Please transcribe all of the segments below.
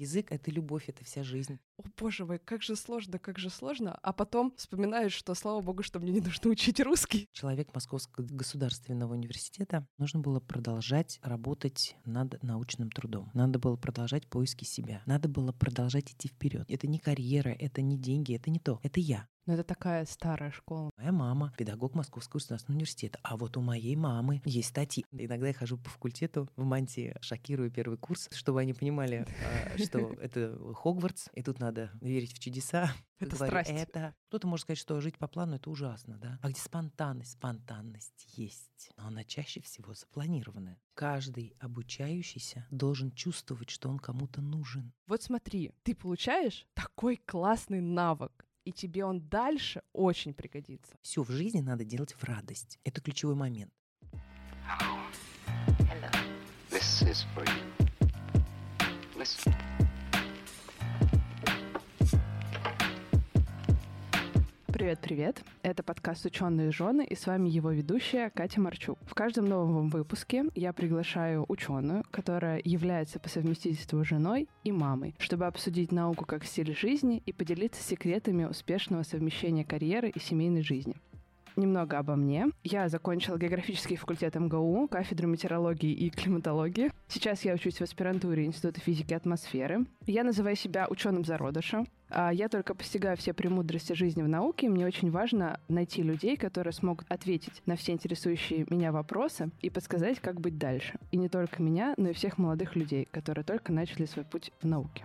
Язык — это любовь, это вся жизнь. О, боже мой, как же сложно, как же сложно. А потом вспоминаешь, что, слава богу, что мне не нужно учить русский. Человек Московского государственного университета нужно было продолжать работать над научным трудом. Надо было продолжать поиски себя. Надо было продолжать идти вперед. Это не карьера, это не деньги, это не то. Это я. Но это такая старая школа. Моя мама — педагог Московского государственного университета. А вот у моей мамы есть статьи. Иногда я хожу по факультету в мантии, шокирую первый курс, чтобы они понимали, а, что это Хогвартс, и тут надо верить в чудеса. Это Говорю, страсть. Это кто-то может сказать, что жить по плану это ужасно, да? А где спонтанность? Спонтанность есть, но она чаще всего запланированная. Каждый обучающийся должен чувствовать, что он кому-то нужен. Вот смотри, ты получаешь такой классный навык, и тебе он дальше очень пригодится. Все в жизни надо делать в радость. Это ключевой момент. This is for you. Listen. Привет-привет! Это подкаст «Ученые жены» и с вами его ведущая Катя Марчук. В каждом новом выпуске я приглашаю ученую, которая является по совместительству женой и мамой, чтобы обсудить науку как стиль жизни и поделиться секретами успешного совмещения карьеры и семейной жизни. Немного обо мне. Я закончила географический факультет МГУ, кафедру метеорологии и климатологии. Сейчас я учусь в аспирантуре Института физики и атмосферы. Я называю себя ученым зародыша. А Я только постигаю все премудрости жизни в науке, и мне очень важно найти людей, которые смогут ответить на все интересующие меня вопросы и подсказать, как быть дальше. И не только меня, но и всех молодых людей, которые только начали свой путь в науке.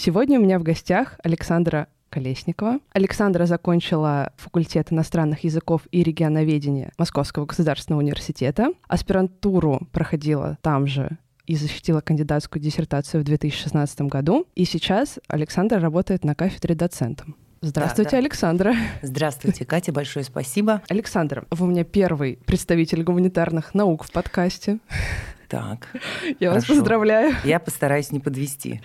Сегодня у меня в гостях Александра Колесникова. Александра закончила факультет иностранных языков и регионоведения Московского государственного университета. Аспирантуру проходила там же и защитила кандидатскую диссертацию в 2016 году. И сейчас Александра работает на кафедре доцентом. Здравствуйте, Да, да. Александра. Здравствуйте, Катя, большое спасибо. Александра, вы у меня первый представитель гуманитарных наук в подкасте. Так, Я вас Хорошо. поздравляю. я постараюсь не подвести.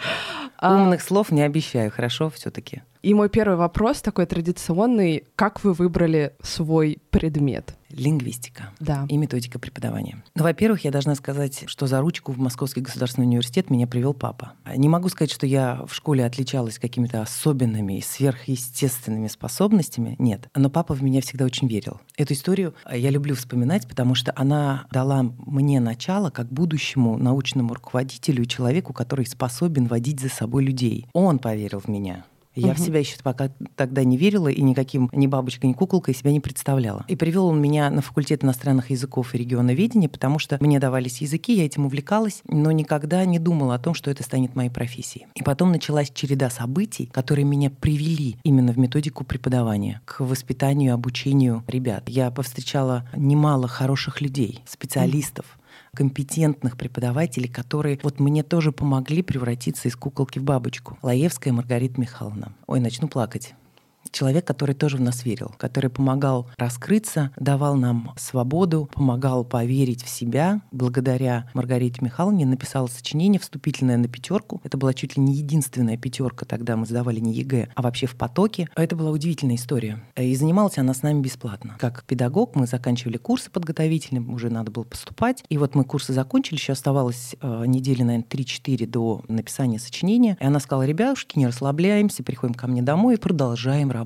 А, Умных слов не обещаю, хорошо все-таки. И мой первый вопрос такой традиционный. Как вы выбрали свой предмет? Лингвистика Да. и методика преподавания. Ну, во-первых, я должна сказать, что за ручку в Московский государственный университет меня привел папа. Не могу сказать, что я в школе отличалась какими-то особенными и сверхъестественными способностями. Нет. Но папа в меня всегда очень верил. Эту историю я люблю вспоминать, потому что она дала мне начало как будущему научному руководителю и человеку, который способен водить за собой людей. Он поверил в меня. Я в Мгм. себя еще пока тогда не верила и никаким ни бабочкой, ни куколкой себя не представляла. И привел он меня на факультет иностранных языков и регионоведения, потому что мне давались языки, я этим увлекалась, но никогда не думала о том, что это станет моей профессией. И потом началась череда событий, которые меня привели именно в методику преподавания, к воспитанию и обучению ребят. Я повстречала немало хороших людей, специалистов, компетентных преподавателей, которые вот мне тоже помогли превратиться из куколки в бабочку. Лаевская Маргарита Михайловна. Ой, начну плакать. Человек, который тоже в нас верил, который помогал раскрыться, давал нам свободу, помогал поверить в себя. Благодаря Маргарите Михайловне написала сочинение вступительное на пятерку. Это была чуть ли не единственная пятерка, тогда мы сдавали не ЕГЭ, а вообще в потоке. Это была удивительная история. И занималась она с нами бесплатно. Как педагог мы заканчивали курсы подготовительные, уже надо было поступать. И вот мы курсы закончили, еще оставалось э, недели, наверное, 3-4 до написания сочинения. И она сказала, ребятушки, не расслабляемся, приходим ко мне домой и продолжаем работать.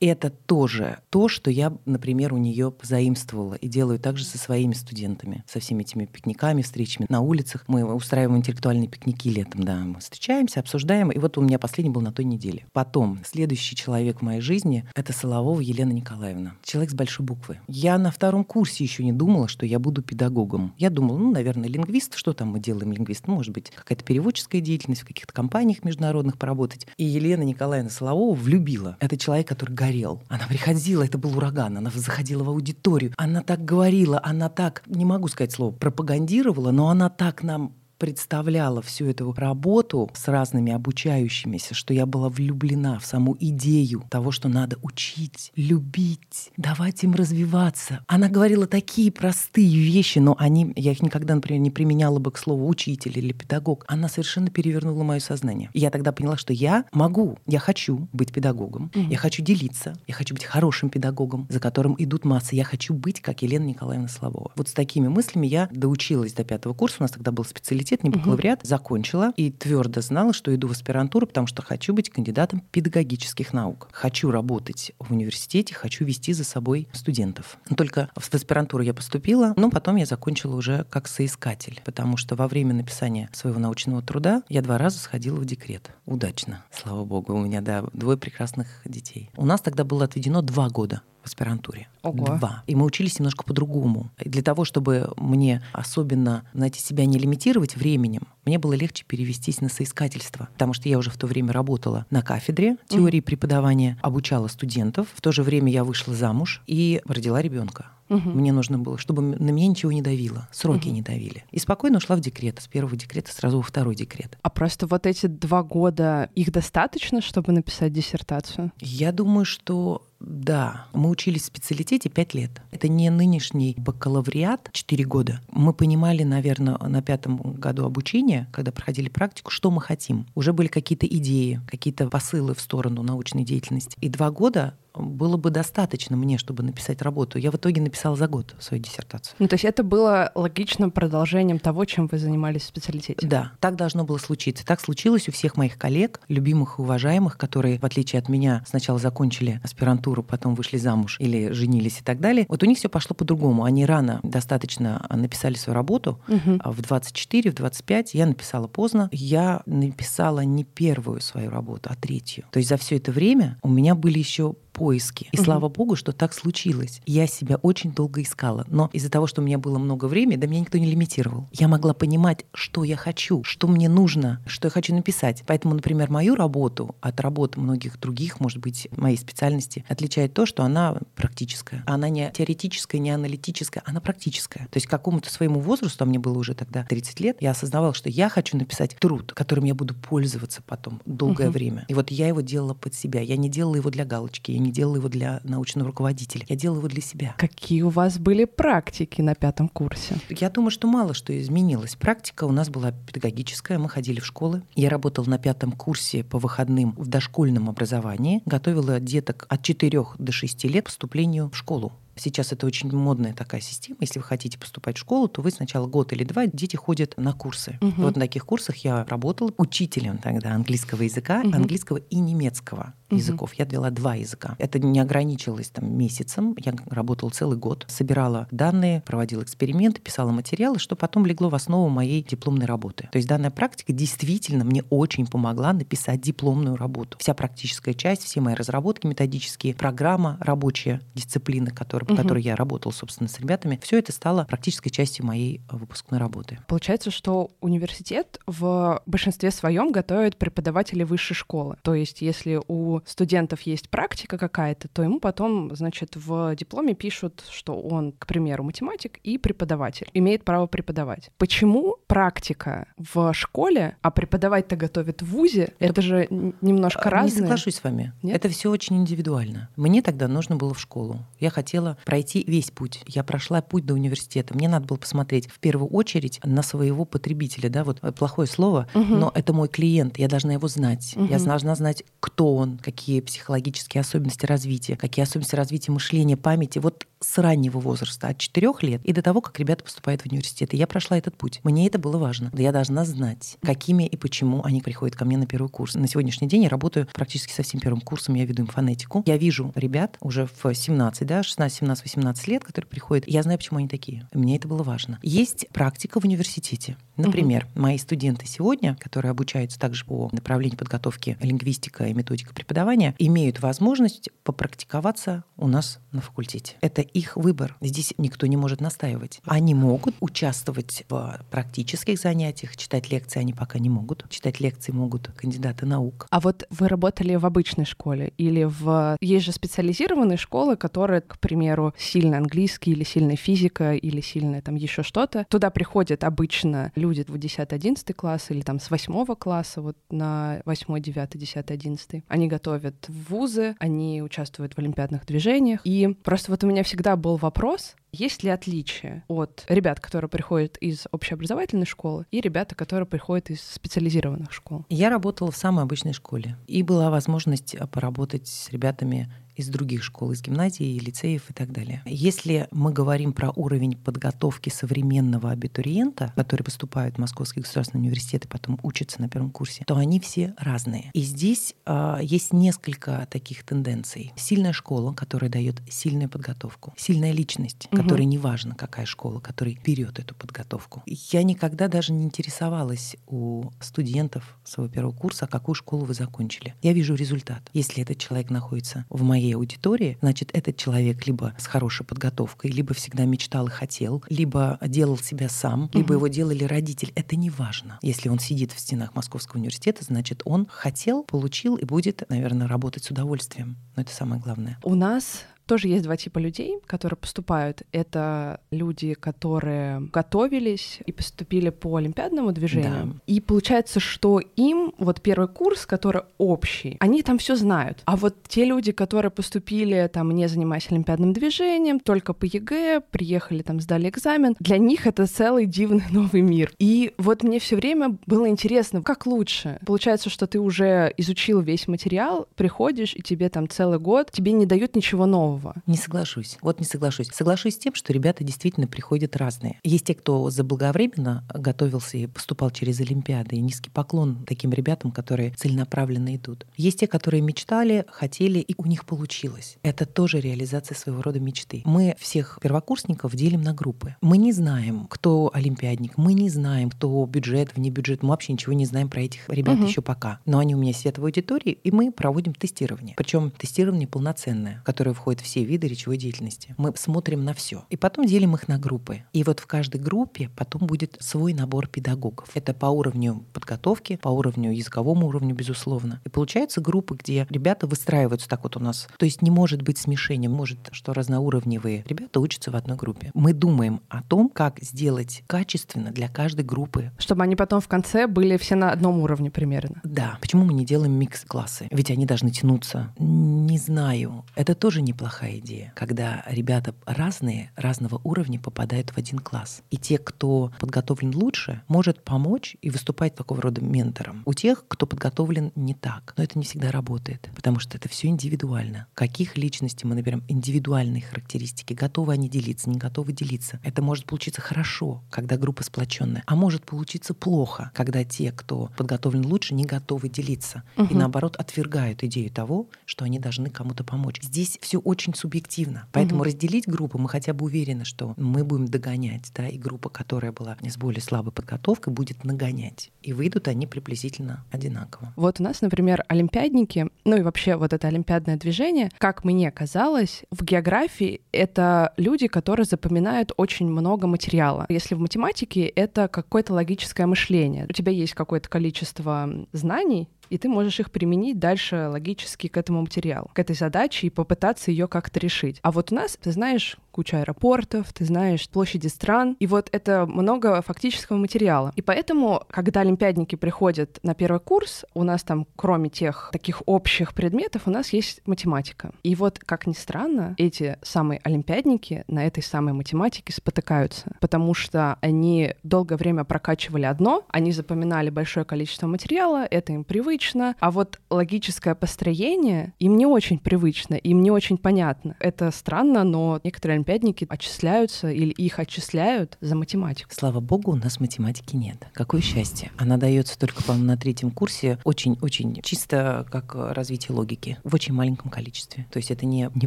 Это тоже то, что я, например, у нее позаимствовала и делаю также со своими студентами, со всеми этими пикниками, встречами на улицах. Мы устраиваем интеллектуальные пикники летом, да, мы встречаемся, обсуждаем. И вот у меня последний был на той неделе. Потом, следующий человек в моей жизни — это Соловова Елена Николаевна. Человек с большой буквы. Я на втором курсе еще не думала, что я буду педагогом. Я думала, ну, наверное, лингвист. Что там мы делаем лингвист? Ну, может быть, какая-то переводческая деятельность в каких-то компаниях международных поработать. И Елена Николаевна Соловова влюбила. Это человек, который горел. Она приходила, это был ураган, она заходила в аудиторию, она так говорила, она так, не могу сказать слово, пропагандировала, но она так нам представляла всю эту работу с разными обучающимися, что я была влюблена в саму идею того, что надо учить, любить, давать им развиваться. Она говорила такие простые вещи, но они, я их никогда, например, не применяла бы к слову учитель или педагог. Она совершенно перевернула мое сознание. И я тогда поняла, что я могу, я хочу быть педагогом, mm-hmm. я хочу делиться, я хочу быть хорошим педагогом, за которым идут массы. Я хочу быть, как Елена Николаевна Славова. Вот с такими мыслями я доучилась до пятого курса. У нас тогда был специалитет, не бакалавриат. Угу. Закончила и твердо знала, что иду в аспирантуру, потому что хочу быть кандидатом педагогических наук. Хочу работать в университете, хочу вести за собой студентов. Только в аспирантуру я поступила, но потом я закончила уже как соискатель, потому что во время написания своего научного труда я два раза сходила в декрет. Удачно, слава богу, у меня, да, двое прекрасных детей. У нас тогда было отведено два года в аспирантуре. Ого. Два. И мы учились немножко по-другому. И для того, чтобы мне особенно, знаете, себя не лимитировать временем, мне было легче перевестись на соискательство, потому что я уже в то время работала на кафедре теории mm. преподавания, обучала студентов. В то же время я вышла замуж и родила ребенка. Угу. Мне нужно было, чтобы на меня ничего не давило, сроки угу. не давили. И спокойно ушла в декрет. С первого декрета сразу во второй декрет. А просто вот эти два года, их достаточно, чтобы написать диссертацию? Я думаю, что да, мы учились в специалитете пять лет. Это не нынешний бакалавриат, четыре года. Мы понимали, наверное, на пятом году обучения, когда проходили практику, что мы хотим. Уже были какие-то идеи, какие-то посылы в сторону научной деятельности. И два года было бы достаточно мне, чтобы написать работу. Я в итоге написала за год свою диссертацию. Ну, то есть это было логичным продолжением того, чем вы занимались в специалитете? Да, так должно было случиться. Так случилось у всех моих коллег, любимых и уважаемых, которые, в отличие от меня, сначала закончили аспирантуру, потом вышли замуж или женились и так далее. Вот у них все пошло по-другому. Они рано достаточно написали свою работу. Угу. В 24, в 25 я написала поздно. Я написала не первую свою работу, а третью. То есть за все это время у меня были еще поиске. И угу. слава богу, что так случилось. Я себя очень долго искала. Но из-за того, что у меня было много времени, да меня никто не лимитировал. Я могла понимать, что я хочу, что мне нужно, что я хочу написать. Поэтому, например, мою работу от работы многих других, может быть, моей специальности, отличает то, что она практическая. Она не теоретическая, не аналитическая, она практическая. То есть к какому-то своему возрасту, а мне было уже тогда 30 лет, я осознавала, что я хочу написать труд, которым я буду пользоваться потом долгое угу. время. И вот я его делала под себя. Я не делала его для галочки, я не делала его для научного руководителя. Я делала его для себя. Какие у вас были практики на пятом курсе? Я думаю, что мало что изменилось. Практика у нас была педагогическая, мы ходили в школы. Я работала на пятом курсе по выходным в дошкольном образовании, готовила деток от 4 до 6 лет к поступлению в школу. Сейчас это очень модная такая система. Если вы хотите поступать в школу, то вы сначала год или два дети ходят на курсы. Угу. Вот на таких курсах я работала учителем тогда английского языка, угу. английского и немецкого угу. языков. Я вела два языка. Это не ограничивалось там месяцем. Я работала целый год, собирала данные, проводила эксперименты, писала материалы, что потом легло в основу моей дипломной работы. То есть данная практика действительно мне очень помогла написать дипломную работу. Вся практическая часть, все мои разработки методические, программа рабочая, дисциплина, которая угу. которой я работала, собственно, с ребятами, все это стало практической частью моей э, выпускной работы. Получается, что университет в большинстве своем готовит преподавателей высшей школы. То есть, если у студентов есть практика какая-то, то ему потом, значит, в дипломе пишут, что он, к примеру, математик и преподаватель, имеет право преподавать. Почему практика в школе, а преподавать-то готовят в ВУЗе, это же немножко разное? Не соглашусь с вами. Нет? Это все очень индивидуально. Мне тогда нужно было в школу. Я хотела пройти весь путь. Я прошла путь до университета. Мне надо было посмотреть в первую очередь на своего потребителя. Да, вот плохое слово, угу. но это мой клиент. Я должна его знать. Угу. Я должна знать, кто он, какие психологические особенности развития, какие особенности развития мышления, памяти. Вот с раннего возраста, от 4 лет и до того, как ребята поступают в университет. И я прошла этот путь. Мне это было важно. Я должна знать, какими и почему они приходят ко мне на первый курс. На сегодняшний день я работаю практически со всем первым курсом. Я веду им фонетику. Я вижу ребят уже в 17, да, 16, 17-18 лет, которые приходят. Я знаю, почему они такие. Мне это было важно. Есть практика в университете. Например, угу. мои студенты сегодня, которые обучаются также по направлению подготовки лингвистика и методика преподавания, имеют возможность попрактиковаться у нас на факультете. Это их выбор. Здесь никто не может настаивать. Они могут участвовать в практических занятиях, читать лекции они пока не могут. Читать лекции могут кандидаты наук. А вот вы работали в обычной школе или в... Есть же специализированные школы, которые, к примеру, сильно английский или сильная физика или сильная там еще что-то. Туда приходят обычно люди, люди в 10-11 класс или там с 8 класса, вот на 8, 9, 10, 11, они готовят в вузы, они участвуют в олимпиадных движениях. И просто вот у меня всегда был вопрос, есть ли отличие от ребят, которые приходят из общеобразовательной школы, и ребята, которые приходят из специализированных школ? Я работала в самой обычной школе, и была возможность поработать с ребятами из других школ, из гимназий, лицеев и так далее. Если мы говорим про уровень подготовки современного абитуриента, который поступает в Московский государственный университет и потом учится на первом курсе, то они все разные. И здесь э, есть несколько таких тенденций. Сильная школа, которая дает сильную подготовку. Сильная личность, угу. которая неважно, какая школа, которая берет эту подготовку. Я никогда даже не интересовалась у студентов своего первого курса, какую школу вы закончили. Я вижу результат. Если этот человек находится в моей моей аудитории, значит, этот человек либо с хорошей подготовкой, либо всегда мечтал и хотел, либо делал себя сам, либо угу. его делали родители. Это не важно. Если он сидит в стенах Московского университета, значит, он хотел, получил и будет, наверное, работать с удовольствием. Но это самое главное. У нас тоже есть два типа людей, которые поступают. Это люди, которые готовились и поступили по олимпиадному движению. Да. И получается, что им вот первый курс, который общий, они там все знают. А вот те люди, которые поступили там не занимаясь олимпиадным движением, только по ЕГЭ, приехали там, сдали экзамен, для них это целый дивный новый мир. И вот мне все время было интересно, как лучше. Получается, что ты уже изучил весь материал, приходишь, и тебе там целый год, тебе не дают ничего нового нового. Не соглашусь. Вот не соглашусь. Соглашусь с тем, что ребята действительно приходят разные. Есть те, кто заблаговременно готовился и поступал через Олимпиады. И низкий поклон таким ребятам, которые целенаправленно идут. Есть те, которые мечтали, хотели, и у них получилось. Это тоже реализация своего рода мечты. Мы всех первокурсников делим на группы. Мы не знаем, кто олимпиадник, мы не знаем, кто бюджет, вне бюджет. Мы вообще ничего не знаем про этих ребят угу. еще пока. Но они у меня сидят в аудитории, и мы проводим тестирование. Причем тестирование полноценное, которое входит в все виды речевой деятельности. Мы смотрим на все. И потом делим их на группы. И вот в каждой группе потом будет свой набор педагогов. Это по уровню подготовки, по уровню языковому уровню, безусловно. И получаются группы, где ребята выстраиваются так вот у нас. То есть не может быть смешения, может, что разноуровневые ребята учатся в одной группе. Мы думаем о том, как сделать качественно для каждой группы. Чтобы они потом в конце были все на одном уровне примерно. Да. Почему мы не делаем микс-классы? Ведь они должны тянуться. Не знаю. Это тоже неплохо неплохая идея, когда ребята разные, разного уровня попадают в один класс. И те, кто подготовлен лучше, может помочь и выступать такого рода ментором. У тех, кто подготовлен не так. Но это не всегда работает, потому что это все индивидуально. Каких личностей мы наберем индивидуальные характеристики, готовы они делиться, не готовы делиться. Это может получиться хорошо, когда группа сплоченная, а может получиться плохо, когда те, кто подготовлен лучше, не готовы делиться. Угу. И наоборот отвергают идею того, что они должны кому-то помочь. Здесь все очень очень субъективно. Поэтому угу. разделить группы мы хотя бы уверены, что мы будем догонять, да, и группа, которая была с более слабой подготовкой, будет нагонять. И выйдут они приблизительно одинаково. Вот у нас, например, олимпиадники, ну и вообще вот это олимпиадное движение, как мне казалось, в географии это люди, которые запоминают очень много материала. Если в математике это какое-то логическое мышление. У тебя есть какое-то количество знаний, и ты можешь их применить дальше логически к этому материалу, к этой задаче и попытаться ее как-то решить. А вот у нас, ты знаешь, куча аэропортов, ты знаешь площади стран, и вот это много фактического материала. И поэтому, когда олимпиадники приходят на первый курс, у нас там, кроме тех таких общих предметов, у нас есть математика. И вот, как ни странно, эти самые олимпиадники на этой самой математике спотыкаются, потому что они долгое время прокачивали одно, они запоминали большое количество материала, это им привычно, а вот логическое построение им не очень привычно, им не очень понятно. Это странно, но некоторые олимпиадники отчисляются или их отчисляют за математику. Слава богу, у нас математики нет. Какое счастье. Она дается только, по-моему, на третьем курсе. Очень-очень чисто как развитие логики. В очень маленьком количестве. То есть это не, не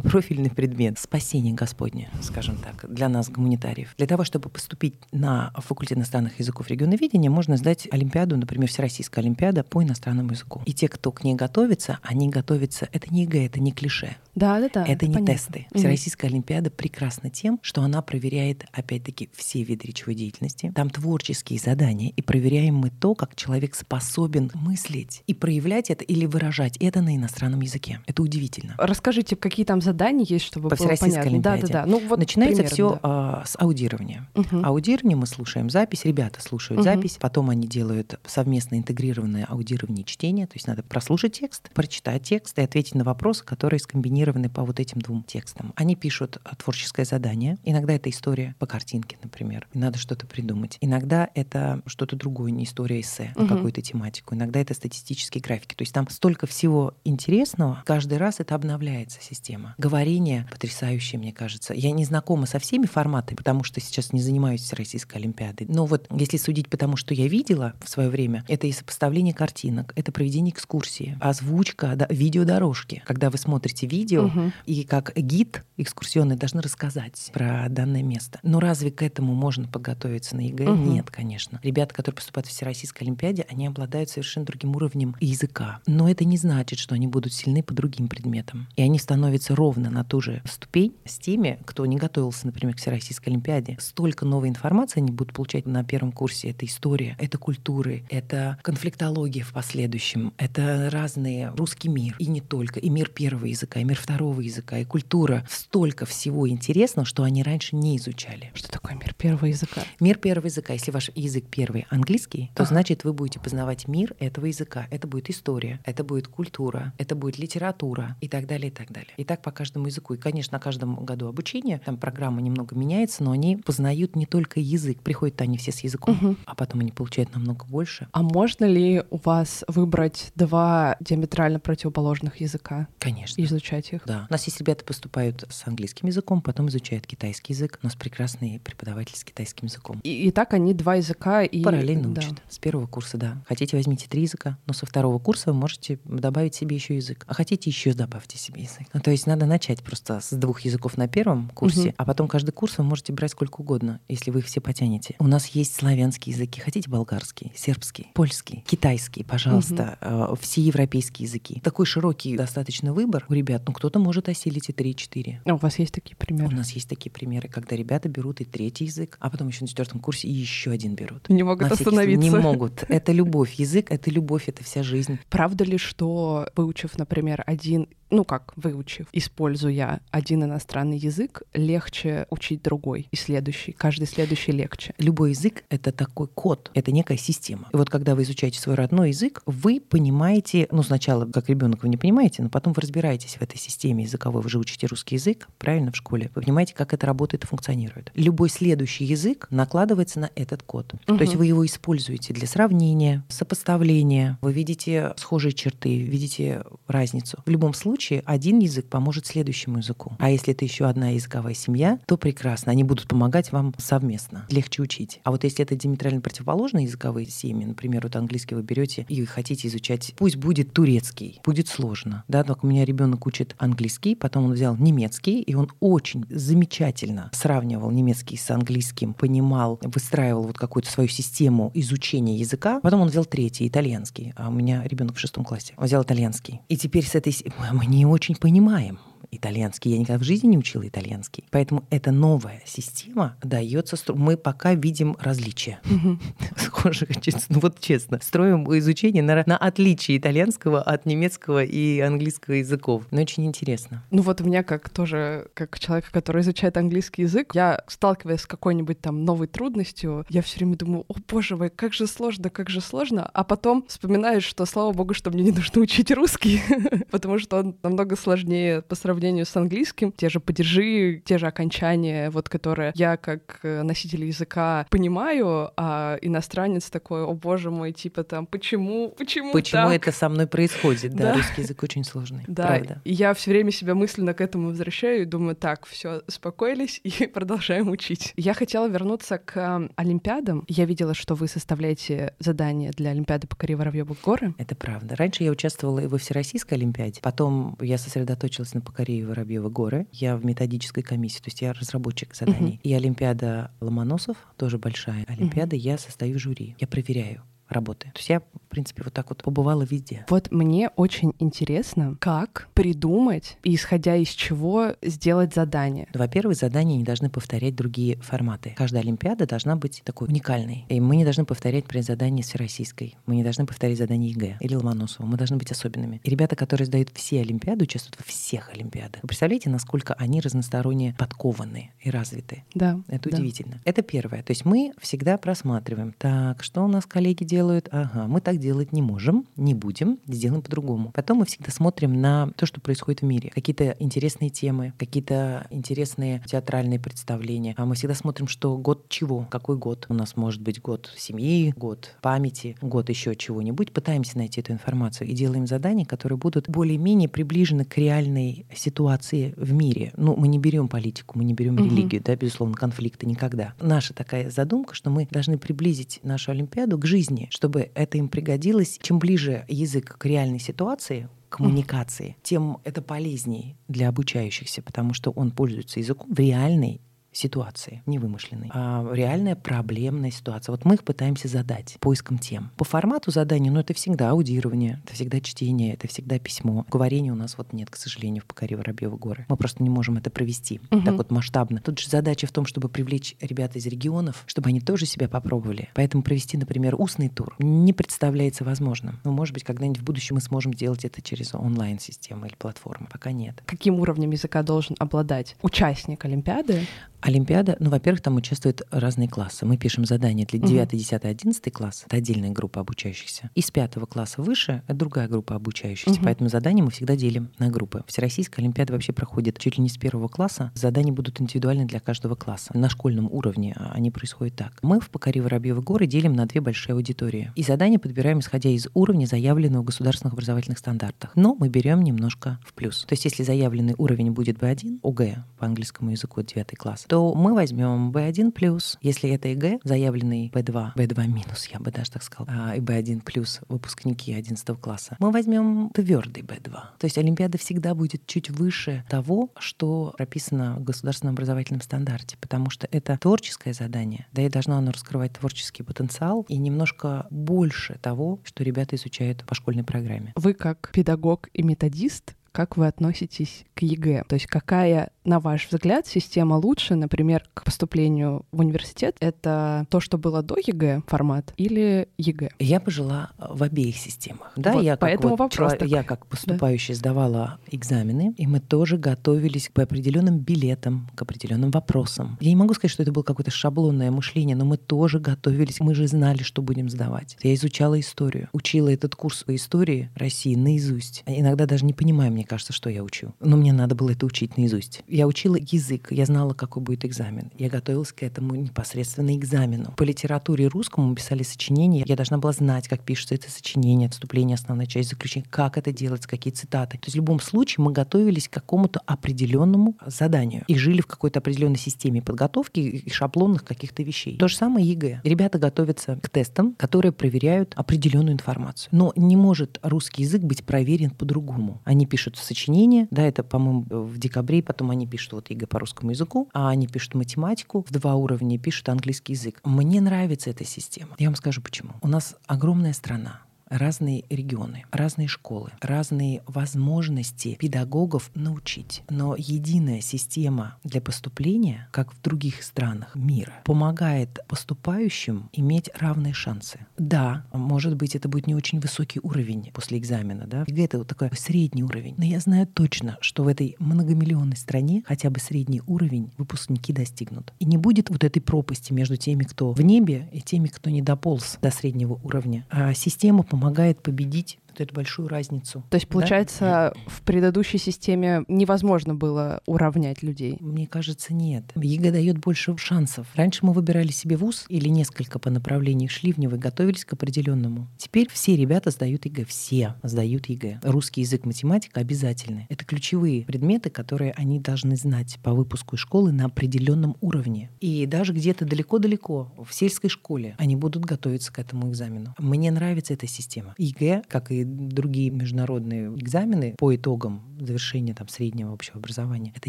профильный предмет. Спасение Господне, скажем так, для нас, гуманитариев. Для того, чтобы поступить на факультет иностранных языков регионоведения, можно сдать Олимпиаду, например, Всероссийская Олимпиада по иностранному языку. И те, кто к ней готовится, они готовятся... Это не ЕГЭ, это не клише. Да, да, да. Это, не понятно. тесты. Всероссийская Олимпиада прекрасна тем, что она проверяет, опять-таки, все виды речевой деятельности. Там творческие задания, и проверяем мы то, как человек способен мыслить и проявлять это или выражать это на иностранном языке. Это удивительно. Расскажите, какие там задания есть, чтобы По было Всероссийской понятно. Да, да, Олимпиаде. да. Ну, вот Начинается примерно, все да. с аудирования. Мгм. Аудирование мы слушаем запись, ребята слушают Мгм. запись, потом они делают совместно интегрированное аудирование и чтение, то есть надо прослушать текст, прочитать текст и ответить на вопросы, которые скомбинированы по вот этим двум текстам. Они пишут а, творческое задание. Иногда это история по картинке, например. И надо что-то придумать. Иногда это что-то другое, не история эссе, а Мгм. какую-то тематику. Иногда это статистические графики. То есть там столько всего интересного. Каждый раз это обновляется система. Говорение потрясающее, мне кажется. Я не знакома со всеми форматами, потому что сейчас не занимаюсь Всероссийской Олимпиадой. Но вот если судить по тому, что я видела в свое время, это и сопоставление картинок, это проведение экскурсии, озвучка, да, видеодорожки. Когда вы смотрите видео, Мгм. и как гид экскурсионный должны рассказать про данное место. Но разве к этому можно подготовиться на ЕГЭ? Мгм. Нет, конечно. Ребята, которые поступают в Всероссийской Олимпиаде, они обладают совершенно другим уровнем языка. Но это не значит, что они будут сильны по другим предметам. И они становятся ровно на ту же ступень с теми, кто не готовился, например, к Всероссийской Олимпиаде. Столько новой информации они будут получать на первом курсе. Это история, это культуры, это конфликтология в последующем, это разные русский мир. И не только. И мир первого языка, и мир второго языка, и культура. Столько всего интересного, что они раньше не изучали. Что такое мир первого языка? Мир первого языка. Если ваш язык первый английский, то Ага. значит вы будете познавать мир этого языка. Это будет история, это будет культура, это будет литература и так далее, и так далее. И так по каждому языку. И, конечно, на каждом году обучения там программа немного меняется, но они познают не только язык. Приходят они все с языком, Мгм. а потом они получают намного больше. А можно ли у вас выбрать два диаметрально противоположных языка Конечно. и изучать их? Да. У нас есть ребята поступают с английским языком, потом изучают китайский язык. У нас прекрасный преподаватель с китайским языком. И, и так они два языка и Параллельно да. учат. С первого курса, да. Хотите, возьмите три языка, но со второго курса вы можете добавить себе еще язык. А хотите, еще добавьте себе язык. Ну, то есть надо начать просто с двух языков на первом курсе, Мгм. а потом каждый курс вы можете брать сколько угодно, если вы их все потянете. У нас есть славянские языки. Хотите болгарский, сербский, польский, китайский, пожалуйста, э, все европейские языки. Такой широкий достаточно выбор у ребят. Ну, кто-то может осилить и три-четыре. А у вас есть такие У примеры? нас есть такие примеры, когда ребята берут и третий язык, а потом еще на четвертом курсе и еще один берут. Не могут На остановиться. Не могут. Это любовь. Язык — это любовь, это вся жизнь. Правда ли, что выучив, например, один, ну как выучив, используя один иностранный язык, легче учить другой и следующий, каждый следующий легче? Любой язык — это такой код, это некая система. И вот когда вы изучаете свой родной язык, вы понимаете, ну сначала, как ребенок, вы не понимаете, но потом вы разбираетесь в этой системе языковой. Вы же учите русский язык, правильно, в школе. Вы понимаете, как это работает и функционирует. Любой следующий язык накладывается на этот код. То есть вы его используете для сравнения, сопоставления. Вы видите схожие черты, видите разницу. В любом случае, один язык поможет следующему языку. А если это еще одна языковая семья, то прекрасно. Они будут помогать вам совместно. Легче учить. А вот если это диаметрально противоположные языковые семьи, например, вот английский вы берете и хотите изучать, пусть будет турецкий, будет сложно. Да, так у меня ребенок учит английский, потом он взял немецкий, и он очень замечательно сравнивал немецкий с английским, понимал, выстраивал вот какую-то свою систему изучения языка. Потом он взял третий, итальянский. А у меня ребенок в шестом классе. Он взял итальянский. И теперь с этой... Мы не очень понимаем итальянский. Я никогда в жизни не учила итальянский. Поэтому эта новая система дается... Мы пока видим различия. Честно, ну вот честно. Строим изучение на, на отличие итальянского от немецкого и английского языков. Но очень интересно. Ну вот у меня как тоже, как человека, который изучает английский язык, я сталкиваясь с какой-нибудь там новой трудностью, я все время думаю, о боже мой, как же сложно, как же сложно, а потом вспоминаю, что слава богу, что мне не нужно учить русский, потому что он намного сложнее по сравнению с английским. Те же падежи, те же окончания, вот которые я как э, носитель языка понимаю, а иностранец такой, о боже мой, типа там, почему, почему Почему так? это со мной происходит? Да, Да. русский язык очень сложный. Да, Правда. и я все время себя мысленно к этому возвращаю и думаю, так, все, успокоились и продолжаем учить. Я хотела вернуться к э, Олимпиадам. Я видела, что вы составляете задания для Олимпиады «Покори Воробьёвы горы». Это правда. Раньше я участвовала и во Всероссийской Олимпиаде. Потом я сосредоточилась на Покори Воробьевы горы. Я в методической комиссии, то есть я разработчик заданий. И Олимпиада Ломоносов, тоже большая Олимпиада, я состою в жюри. Я проверяю работы. То есть я, в принципе, вот так вот побывала везде. Вот мне очень интересно, как придумать и исходя из чего сделать задание. Во-первых, задания не должны повторять другие форматы. Каждая Олимпиада должна быть такой уникальной. И мы не должны повторять, при задании всероссийской. Мы не должны повторять задание ЕГЭ или Ломоносова. Мы должны быть особенными. И ребята, которые сдают все Олимпиады, участвуют во всех Олимпиадах. Вы представляете, насколько они разносторонне подкованы и развиты? Да. Это да. удивительно. Это первое. То есть мы всегда просматриваем. Так, что у нас коллеги делают? Ага, мы так делать не можем, не будем, сделаем по-другому. Потом мы всегда смотрим на то, что происходит в мире. Какие-то интересные темы, какие-то интересные театральные представления. А мы всегда смотрим, что год чего, какой год. У нас может быть год семьи, год памяти, год еще чего-нибудь. Пытаемся найти эту информацию и делаем задания, которые будут более-менее приближены к реальной ситуации в мире. Ну, мы не берем политику, мы не берем Мгм. религию, да, безусловно, конфликты никогда. Наша такая задумка, что мы должны приблизить нашу Олимпиаду к жизни, чтобы это им пригодилось. Чем ближе язык к реальной ситуации, коммуникации, тем это полезнее для обучающихся, потому что он пользуется языком в реальной ситуации, не вымышленной, а реальная проблемная ситуация. Вот мы их пытаемся задать поиском тем. По формату задания, ну, это всегда аудирование, это всегда чтение, это всегда письмо. Говорения у нас вот нет, к сожалению, в Покоре Воробьевы горы. Мы просто не можем это провести Мгм. так вот масштабно. Тут же задача в том, чтобы привлечь ребят из регионов, чтобы они тоже себя попробовали. Поэтому провести, например, устный тур не представляется возможным. Но, может быть, когда-нибудь в будущем мы сможем сделать это через онлайн-систему или платформу. Пока нет. Каким уровнем языка должен обладать участник Олимпиады? Олимпиада, ну, во-первых, там участвуют разные классы. Мы пишем задания для Мгм. 9, 10, 11 класс. Это отдельная группа обучающихся. И с 5 класса выше — это другая группа обучающихся. Мгм. Поэтому задания мы всегда делим на группы. Всероссийская Олимпиада вообще проходит чуть ли не с первого класса. Задания будут индивидуальны для каждого класса. На школьном уровне а, они происходят так. Мы в Покори Воробьевы горы делим на две большие аудитории. И задания подбираем, исходя из уровня, заявленного в государственных образовательных стандартах. Но мы берем немножко в плюс. То есть если заявленный уровень будет B1, ОГЭ по английскому языку 9 класс, то мы возьмем B1 плюс. Если это ЕГЭ, заявленный B2, B2 минус, я бы даже так сказала, а, и B1 плюс выпускники 11 класса, мы возьмем твердый B2. То есть Олимпиада всегда будет чуть выше того, что прописано в государственном образовательном стандарте, потому что это творческое задание, да и должно оно раскрывать творческий потенциал и немножко больше того, что ребята изучают по школьной программе. Вы как педагог и методист, как вы относитесь к ЕГЭ? То есть какая, на ваш взгляд, система лучше, например, к поступлению в университет? Это то, что было до ЕГЭ формат или ЕГЭ? Я бы жила в обеих системах. Да, Вот я как, поэтому вот вопрос чело- такой. я как поступающая сдавала экзамены, и мы тоже готовились к определенным билетам, к определенным вопросам. Я не могу сказать, что это было какое-то шаблонное мышление, но мы тоже готовились. Мы же знали, что будем сдавать. Я изучала историю, учила этот курс по истории России наизусть. Иногда даже не понимаю, мне кажется, что я учу. Но мне надо было это учить наизусть. Я учила язык, я знала, какой будет экзамен. Я готовилась к этому непосредственно экзамену. По литературе русскому писали сочинения. Я должна была знать, как пишется это сочинение, отступление, основная часть, заключение, как это делается, какие цитаты. То есть в любом случае мы готовились к какому-то определенному заданию и жили в какой-то определенной системе подготовки и шаблонных каких-то вещей. То же самое ЕГЭ. Ребята готовятся к тестам, которые проверяют определенную информацию. Но не может русский язык быть проверен по-другому. Они пишут сочинения, да, это, по-моему, в декабре, потом они пишут вот ЕГЭ по русскому языку, а они пишут математику в два уровня пишут английский язык. Мне нравится эта система. Я вам скажу почему. У нас огромная страна разные регионы, разные школы, разные возможности педагогов научить. Но единая система для поступления, как в других странах мира, помогает поступающим иметь равные шансы. Да, может быть, это будет не очень высокий уровень после экзамена, да? Это вот такой средний уровень. Но я знаю точно, что в этой многомиллионной стране хотя бы средний уровень выпускники достигнут. И не будет вот этой пропасти между теми, кто в небе, и теми, кто не дополз до среднего уровня. А система помогает победить эту большую разницу. То есть, Да? получается, в предыдущей системе невозможно было уравнять людей. Мне кажется, нет. ЕГЭ дает больше шансов. Раньше мы выбирали себе вуз или несколько по направлению, шли в него и готовились к определенному. Теперь все ребята сдают ЕГЭ. Все сдают ЕГЭ. Русский язык, математика обязательны. Это ключевые предметы, которые они должны знать по выпуску из школы на определенном уровне. И даже где-то далеко-далеко, в сельской школе, они будут готовиться к этому экзамену. Мне нравится эта система. ЕГЭ, как и другие международные экзамены по итогам завершения там, среднего общего образования, это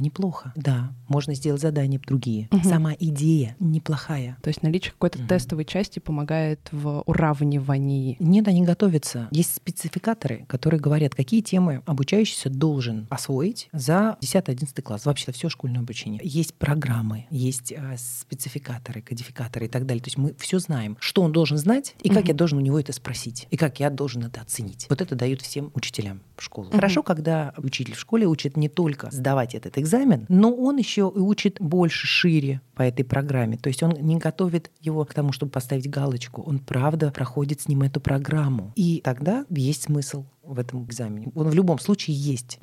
неплохо. Да, можно сделать задания другие. Мгм. Сама идея неплохая. То есть наличие какой-то Мгм. тестовой части помогает в уравнивании. Нет, они готовятся. Есть спецификаторы, которые говорят, какие темы обучающийся должен освоить за 10-11 класс. Вообще все школьное обучение. Есть программы, есть э, спецификаторы, кодификаторы и так далее. То есть мы все знаем, что он должен знать и как Мгм. я должен у него это спросить, и как я должен это оценить. Вот это дают всем учителям школы. Мгм. Хорошо, когда учитель в школе учит не только сдавать этот экзамен, но он еще и учит больше, шире по этой программе. То есть он не готовит его к тому, чтобы поставить галочку. Он правда проходит с ним эту программу. И тогда есть смысл в этом экзамене. Он в любом случае есть.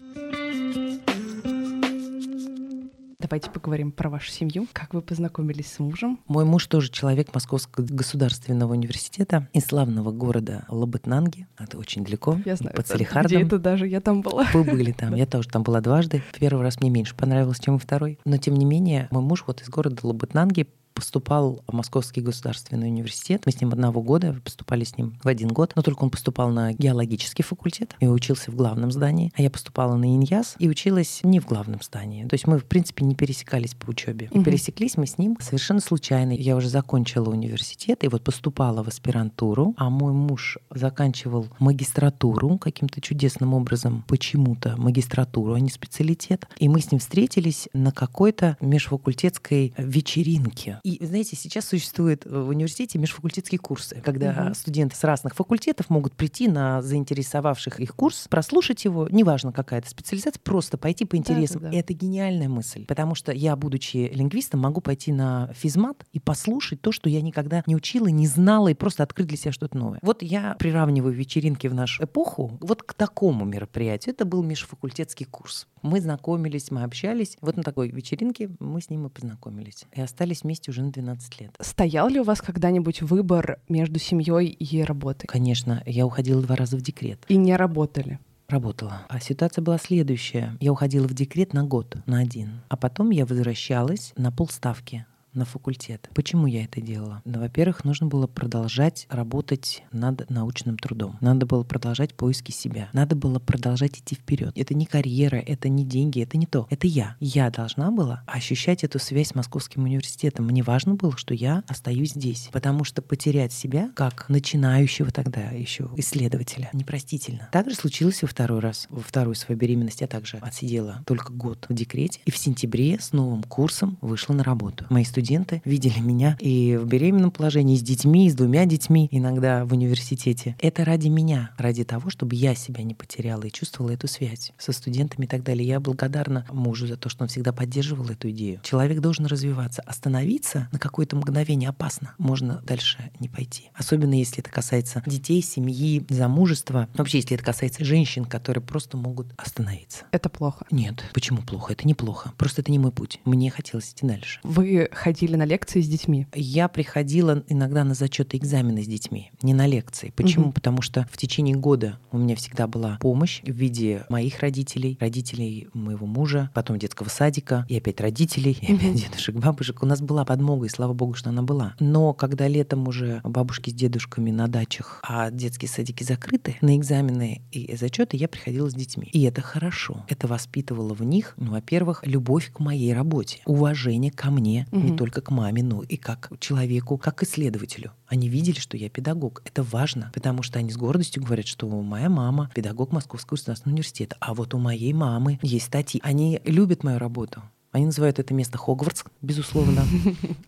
Давайте поговорим про вашу семью. Как вы познакомились с мужем? Мой муж тоже человек Московского государственного университета из славного города Лабытнанги. Это очень далеко. Я знаю, под где Салихардом. это даже я там была. Вы были там, я тоже там была дважды. Первый раз мне меньше понравилось, чем во второй. Но тем не менее, мой муж вот из города Лабытнанги поступал в Московский государственный университет. Мы с ним одного года поступали с ним в один год, но только он поступал на геологический факультет и учился в главном здании, а я поступала на Иньяс и училась не в главном здании. То есть мы, в принципе, не пересекались по учебе. И Мгм. пересеклись мы с ним совершенно случайно. Я уже закончила университет и вот поступала в аспирантуру, а мой муж заканчивал магистратуру каким-то чудесным образом, почему-то магистратуру, а не специалитет. И мы с ним встретились на какой-то межфакультетской вечеринке. И, знаете, сейчас существуют в университете межфакультетские курсы, когда Мгм. студенты с разных факультетов могут прийти на заинтересовавших их курс, прослушать его, неважно какая это специализация, просто пойти по интересам. Да-да-да. И это гениальная мысль, потому что я, будучи лингвистом, могу пойти на физмат и послушать то, что я никогда не учила, не знала, и просто открыть для себя что-то новое. Вот я приравниваю вечеринки в нашу эпоху вот к такому мероприятию. Это был межфакультетский курс. Мы знакомились, мы общались. Вот на такой вечеринке мы с ним и познакомились. И остались вместе уже на 12 лет. Стоял ли у вас когда-нибудь выбор между семьей и работой? Конечно, я уходила два раза в декрет. И не работали? Работала. А ситуация была следующая. Я уходила в декрет на год, на один. А потом я возвращалась на полставки на факультет. Почему я это делала? Ну, во-первых, нужно было продолжать работать над научным трудом. Надо было продолжать поиски себя. Надо было продолжать идти вперед. Это не карьера, это не деньги, это не то. Это я. Я должна была ощущать эту связь с Московским университетом. Мне важно было, что я остаюсь здесь. Потому что потерять себя, как начинающего тогда еще исследователя, непростительно. Так же случилось во второй раз. Во вторую свою беременность я также отсидела только год в декрете. И в сентябре с новым курсом вышла на работу. Мои студенты видели меня и в беременном положении, и с детьми, и с двумя детьми, иногда в университете. Это ради меня, ради того, чтобы я себя не потеряла и чувствовала эту связь со студентами и так далее. Я благодарна мужу за то, что он всегда поддерживал эту идею. Человек должен развиваться. Остановиться на какое-то мгновение опасно. Можно дальше не пойти. Особенно если это касается детей, семьи, замужества. Вообще, если это касается женщин, которые просто могут остановиться. Это плохо. Нет, почему плохо? Это неплохо. Просто это не мой путь. Мне хотелось идти дальше. Вы ходили на лекции с детьми. Я приходила иногда на зачеты экзамены с детьми, не на лекции. Почему? Мгм. Потому что в течение года у меня всегда была помощь в виде моих родителей, родителей моего мужа, потом детского садика, и опять родителей, и опять дедушек, бабушек. У нас была подмога, и слава богу, что она была. Но когда летом уже бабушки с дедушками на дачах, а детские садики закрыты, на экзамены и зачеты я приходила с детьми. И это хорошо. Это воспитывало в них, ну, во-первых, любовь к моей работе, уважение ко мне, не Мгм. Только к маме, но и как человеку, как исследователю. Они видели, что я педагог. Это важно, потому что они с гордостью говорят, что моя мама педагог Московского государственного университета, а вот у моей мамы есть статьи. Они любят мою работу. Они называют это место Хогвартс, безусловно.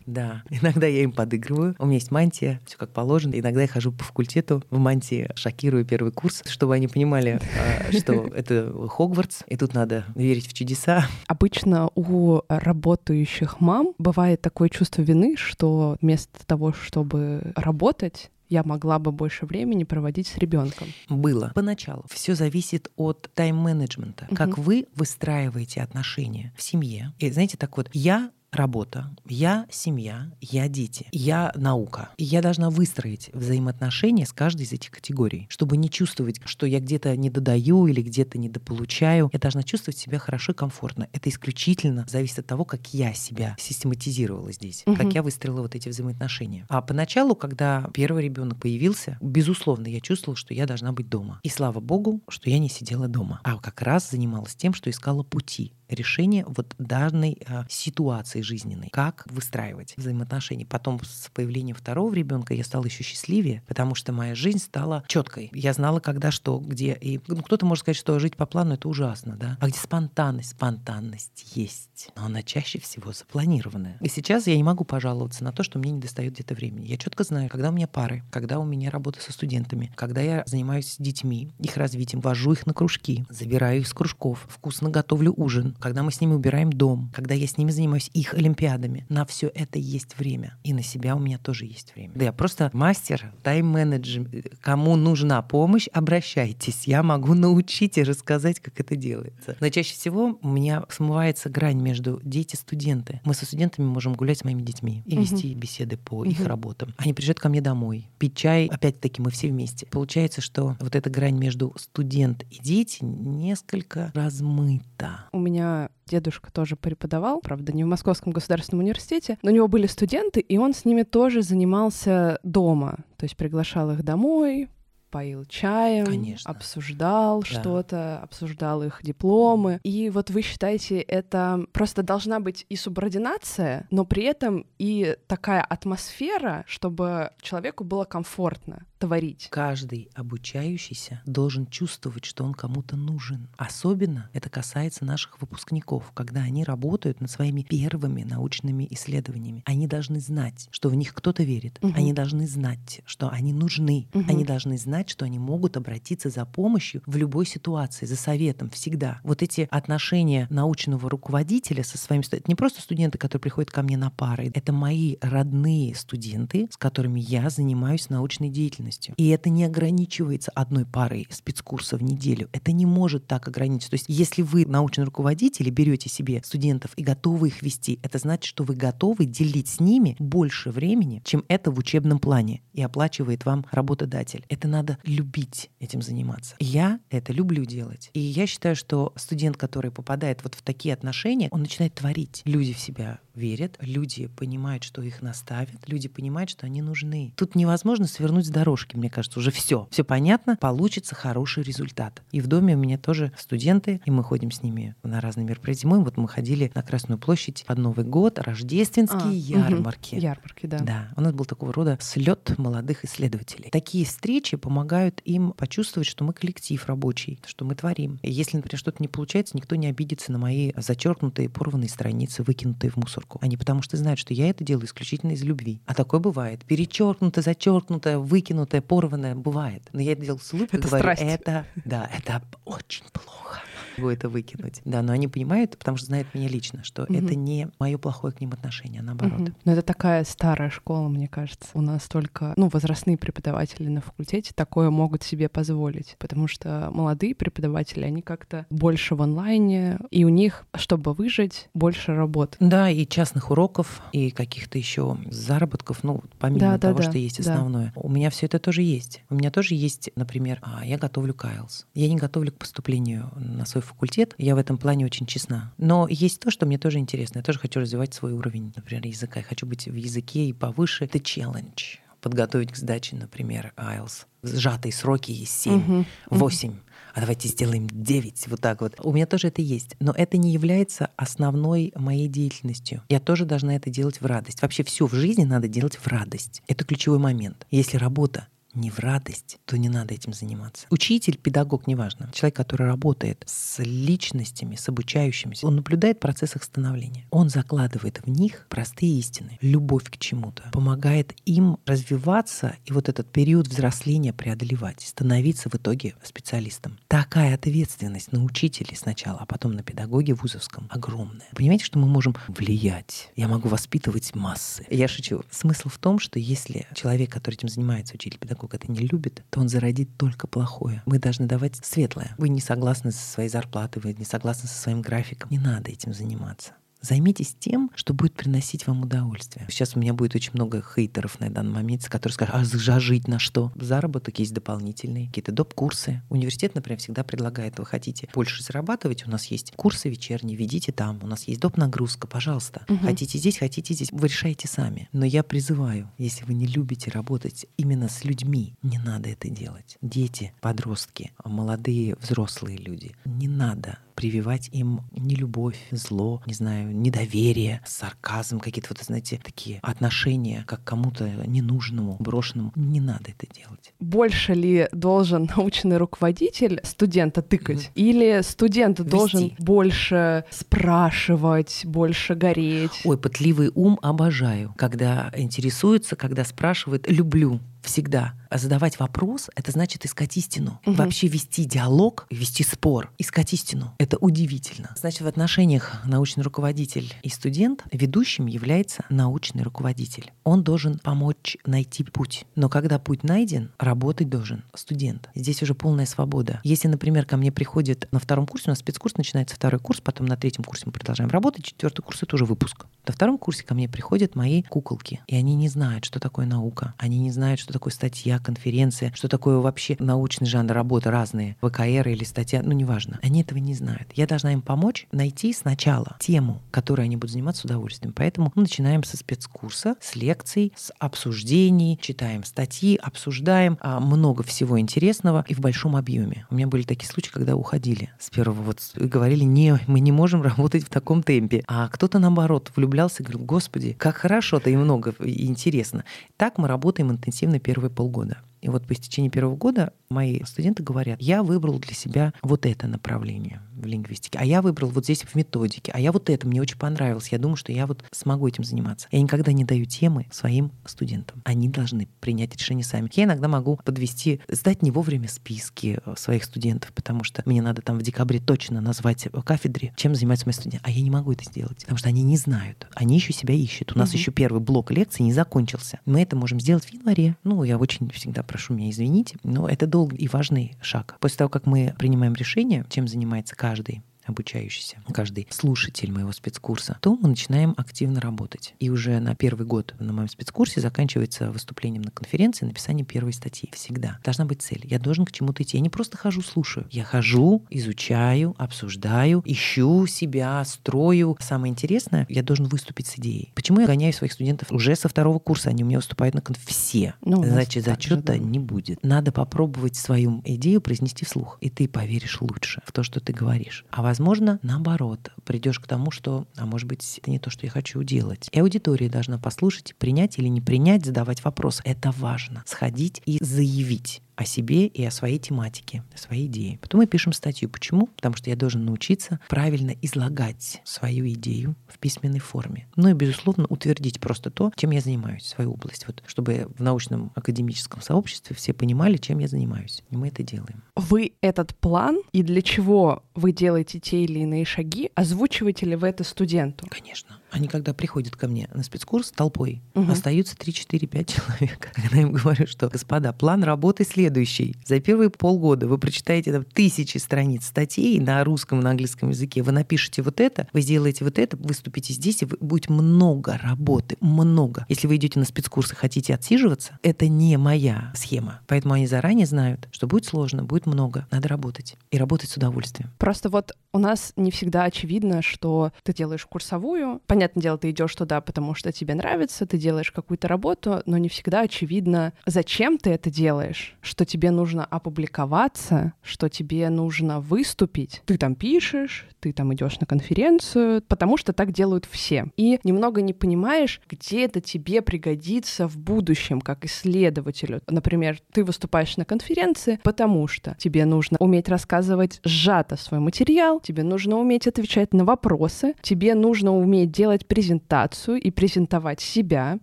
Да. Иногда я им подыгрываю. У меня есть мантия, все как положено. Иногда я хожу по факультету в мантии, шокирую первый курс, чтобы они понимали, а, что это Хогвартс, и тут надо верить в чудеса. Обычно у работающих мам бывает такое чувство вины, что вместо того, чтобы работать, я могла бы больше времени проводить с ребенком. Было. Поначалу. Все зависит от тайм-менеджмента. Как Мгм. вы выстраиваете отношения в семье. И знаете, так вот, я работа, я семья, я дети, я наука. И я должна выстроить взаимоотношения с каждой из этих категорий, чтобы не чувствовать, что я где-то не додаю или где-то недополучаю. Я должна чувствовать себя хорошо и комфортно. Это исключительно зависит от того, как я себя систематизировала здесь, угу. как я выстроила вот эти взаимоотношения. А поначалу, когда первый ребенок появился, безусловно, я чувствовала, что я должна быть дома. И слава богу, что я не сидела дома, а как раз занималась тем, что искала пути решение вот данной а, ситуации жизненной. Как выстраивать взаимоотношения. Потом с появлением второго ребенка я стала еще счастливее, потому что моя жизнь стала четкой. Я знала, когда что, где. И ну, кто-то может сказать, что жить по плану это ужасно, да? А где спонтанность? Спонтанность есть, но она чаще всего запланированная. И сейчас я не могу пожаловаться на то, что мне не достает где-то времени. Я четко знаю, когда у меня пары, когда у меня работа со студентами, когда я занимаюсь детьми, их развитием, вожу их на кружки, забираю их с кружков, вкусно готовлю ужин, когда мы с ними убираем дом, когда я с ними занимаюсь их олимпиадами. На все это есть время. И на себя у меня тоже есть время. Да я просто мастер, тайм-менеджер. Кому нужна помощь, обращайтесь. Я могу научить и рассказать, как это делается. Но чаще всего у меня смывается грань между дети и студенты. Мы со студентами можем гулять с моими детьми и вести угу. беседы по угу. их работам. Они приезжают ко мне домой, пить чай. Опять-таки мы все вместе. Получается, что вот эта грань между студент и дети несколько размыта. У меня дедушка тоже преподавал, правда, не в Московском государственном университете, но у него были студенты, и он с ними тоже занимался дома, то есть приглашал их домой, поил чаем, Конечно. обсуждал да. что-то, обсуждал их дипломы. И вот вы считаете, это просто должна быть и субординация, но при этом и такая атмосфера, чтобы человеку было комфортно творить. Каждый обучающийся должен чувствовать, что он кому-то нужен. Особенно это касается наших выпускников, когда они работают над своими первыми научными исследованиями. Они должны знать, что в них кто-то верит. Угу. Они должны знать, что они нужны. Угу. Они должны знать, что они могут обратиться за помощью в любой ситуации, за советом всегда. Вот эти отношения научного руководителя со студентами, это не просто студенты, которые приходят ко мне на пары, это мои родные студенты, с которыми я занимаюсь научной деятельностью деятельностью. И это не ограничивается одной парой спецкурсов в неделю. Это не может так ограничиться. То есть если вы научный руководитель и берете себе студентов и готовы их вести, это значит, что вы готовы делить с ними больше времени, чем это в учебном плане и оплачивает вам работодатель. Это надо любить этим заниматься. Я это люблю делать. И я считаю, что студент, который попадает вот в такие отношения, он начинает творить. Люди в себя верят, люди понимают, что их наставят, люди понимают, что они нужны. Тут невозможно свернуть с дорожки, мне кажется, уже все. Все понятно, получится хороший результат. И в доме у меня тоже студенты, и мы ходим с ними на разные мероприятия. Мы вот мы ходили на Красную площадь под Новый год, рождественские а, ярмарки. Угу. Ярмарки, да. Да, у нас был такого рода слет молодых исследователей. Такие встречи помогают им почувствовать, что мы коллектив рабочий, что мы творим. И если, например, что-то не получается, никто не обидится на мои зачеркнутые, порванные страницы, выкинутые в мусорку поддержку. Они потому что знают, что я это делаю исключительно из любви. А такое бывает. Перечеркнутое, зачеркнутое, выкинутое, порванное бывает. Но я это делаю с улыбкой, это говорю, страсть. это, да, это очень плохо его это выкинуть. Да, но они понимают, потому что знают меня лично, что угу. это не мое плохое к ним отношение, а наоборот. Угу. Но это такая старая школа, мне кажется. У нас только, ну, возрастные преподаватели на факультете такое могут себе позволить, потому что молодые преподаватели, они как-то больше в онлайне, и у них, чтобы выжить, больше работы. Да, и частных уроков, и каких-то еще заработков, ну, помимо да, того, да, что есть основное. Да. У меня все это тоже есть. У меня тоже есть, например, а, я готовлю Кайлс. Я не готовлю к поступлению на свой факультет. Я в этом плане очень честна. Но есть то, что мне тоже интересно. Я тоже хочу развивать свой уровень, например, языка. Я хочу быть в языке и повыше. Это челлендж подготовить к сдаче, например, IELTS. Сжатые сроки есть 7, uh-huh. 8. А давайте сделаем 9, вот так вот. У меня тоже это есть. Но это не является основной моей деятельностью. Я тоже должна это делать в радость. Вообще все в жизни надо делать в радость. Это ключевой момент. Если работа не в радость, то не надо этим заниматься. Учитель, педагог, неважно. Человек, который работает с личностями, с обучающимися, он наблюдает процесс их становления. Он закладывает в них простые истины, любовь к чему-то, помогает им развиваться и вот этот период взросления преодолевать, становиться в итоге специалистом. Такая ответственность на учителей сначала, а потом на педагоге вузовском огромная. Понимаете, что мы можем влиять? Я могу воспитывать массы. Я шучу. Смысл в том, что если человек, который этим занимается, учитель, педагог, педагог это не любит, то он зародит только плохое. Мы должны давать светлое. Вы не согласны со своей зарплатой, вы не согласны со своим графиком. Не надо этим заниматься. Займитесь тем, что будет приносить вам удовольствие. Сейчас у меня будет очень много хейтеров на данный момент, которые скажут, а зажить на что? Заработок есть дополнительный, какие-то доп-курсы. Университет, например, всегда предлагает, вы хотите больше зарабатывать, у нас есть курсы вечерние, ведите там, у нас есть доп-нагрузка, пожалуйста. Угу. Хотите здесь, хотите здесь, вы решаете сами. Но я призываю, если вы не любите работать именно с людьми, не надо это делать. Дети, подростки, молодые взрослые люди, не надо прививать им нелюбовь, зло, не знаю, недоверие, сарказм, какие-то вот, знаете, такие отношения, как кому-то ненужному, брошенному. Не надо это делать. Больше ли должен научный руководитель студента тыкать? Mm-hmm. Или студент Вести. должен больше спрашивать, больше гореть? Ой, пытливый ум обожаю. Когда интересуется, когда спрашивает, люблю всегда. Задавать вопрос — это значит искать истину. Угу. Вообще вести диалог, вести спор, искать истину. Это удивительно. Значит, в отношениях научный руководитель и студент ведущим является научный руководитель. Он должен помочь найти путь. Но когда путь найден, работать должен студент. Здесь уже полная свобода. Если, например, ко мне приходит на втором курсе, у нас спецкурс начинается второй курс, потом на третьем курсе мы продолжаем работать, четвертый курс — это уже выпуск. На втором курсе ко мне приходят мои куколки, и они не знают, что такое наука. Они не знают, что такое статья, конференция, что такое вообще научный жанр работы разные, ВКР или статья, ну неважно. Они этого не знают. Я должна им помочь найти сначала тему, которой они будут заниматься с удовольствием. Поэтому мы начинаем со спецкурса, с лекций, с обсуждений, читаем статьи, обсуждаем а, много всего интересного и в большом объеме. У меня были такие случаи, когда уходили с первого вот говорили, не, мы не можем работать в таком темпе. А кто-то наоборот влюблялся и говорил, господи, как хорошо-то и много и интересно. Так мы работаем интенсивно первые полгода. И вот по истечении первого года мои студенты говорят, я выбрал для себя вот это направление в лингвистике, а я выбрал вот здесь в методике, а я вот это, мне очень понравилось, я думаю, что я вот смогу этим заниматься. Я никогда не даю темы своим студентам. Они должны принять решение сами. Я иногда могу подвести, сдать не вовремя списки э, своих студентов, потому что мне надо там в декабре точно назвать кафедре, чем занимаются мои студенты. А я не могу это сделать, потому что они не знают. Они еще себя ищут. У нас угу. еще первый блок лекций не закончился. Мы это можем сделать в январе. Ну, я очень всегда прошу меня извинить, но это долгий и важный шаг. После того, как мы принимаем решение, чем занимается каждый, обучающийся, каждый слушатель моего спецкурса, то мы начинаем активно работать. И уже на первый год на моем спецкурсе заканчивается выступлением на конференции, написанием первой статьи. Всегда. Должна быть цель. Я должен к чему-то идти. Я не просто хожу, слушаю. Я хожу, изучаю, обсуждаю, ищу себя, строю. Самое интересное, я должен выступить с идеей. Почему я гоняю своих студентов уже со второго курса? Они у меня выступают на конференции. Все. Ну, Значит, зачета да. не будет. Надо попробовать свою идею произнести вслух. И ты поверишь лучше в то, что ты говоришь. А возможно, наоборот, придешь к тому, что, а может быть, это не то, что я хочу делать. И аудитория должна послушать, принять или не принять, задавать вопрос. Это важно. Сходить и заявить о себе и о своей тематике, о своей идее. Потом мы пишем статью. Почему? Потому что я должен научиться правильно излагать свою идею в письменной форме. Ну и, безусловно, утвердить просто то, чем я занимаюсь, свою область. Вот, чтобы в научном академическом сообществе все понимали, чем я занимаюсь. И мы это делаем. Вы этот план и для чего вы делаете те или иные шаги, озвучиваете ли вы это студенту? Конечно. Они когда приходят ко мне на спецкурс толпой, угу. остаются 3, 4, 5 человек. Когда я им говорю, что, господа, план работы следующий. За первые полгода вы прочитаете там тысячи страниц статей на русском и на английском языке, вы напишете вот это, вы сделаете вот это, выступите здесь, и будет много работы, много. Если вы идете на спецкурсы, хотите отсиживаться, это не моя схема. Поэтому они заранее знают, что будет сложно, будет много, надо работать. И работать с удовольствием. Просто вот у нас не всегда очевидно, что ты делаешь курсовую, понятное дело, ты идешь туда, потому что тебе нравится, ты делаешь какую-то работу, но не всегда очевидно, зачем ты это делаешь, что тебе нужно опубликоваться, что тебе нужно выступить. Ты там пишешь, ты там идешь на конференцию, потому что так делают все. И немного не понимаешь, где это тебе пригодится в будущем как исследователю. Например, ты выступаешь на конференции, потому что тебе нужно уметь рассказывать сжато свой материал, тебе нужно уметь отвечать на вопросы, тебе нужно уметь делать делать презентацию и презентовать себя.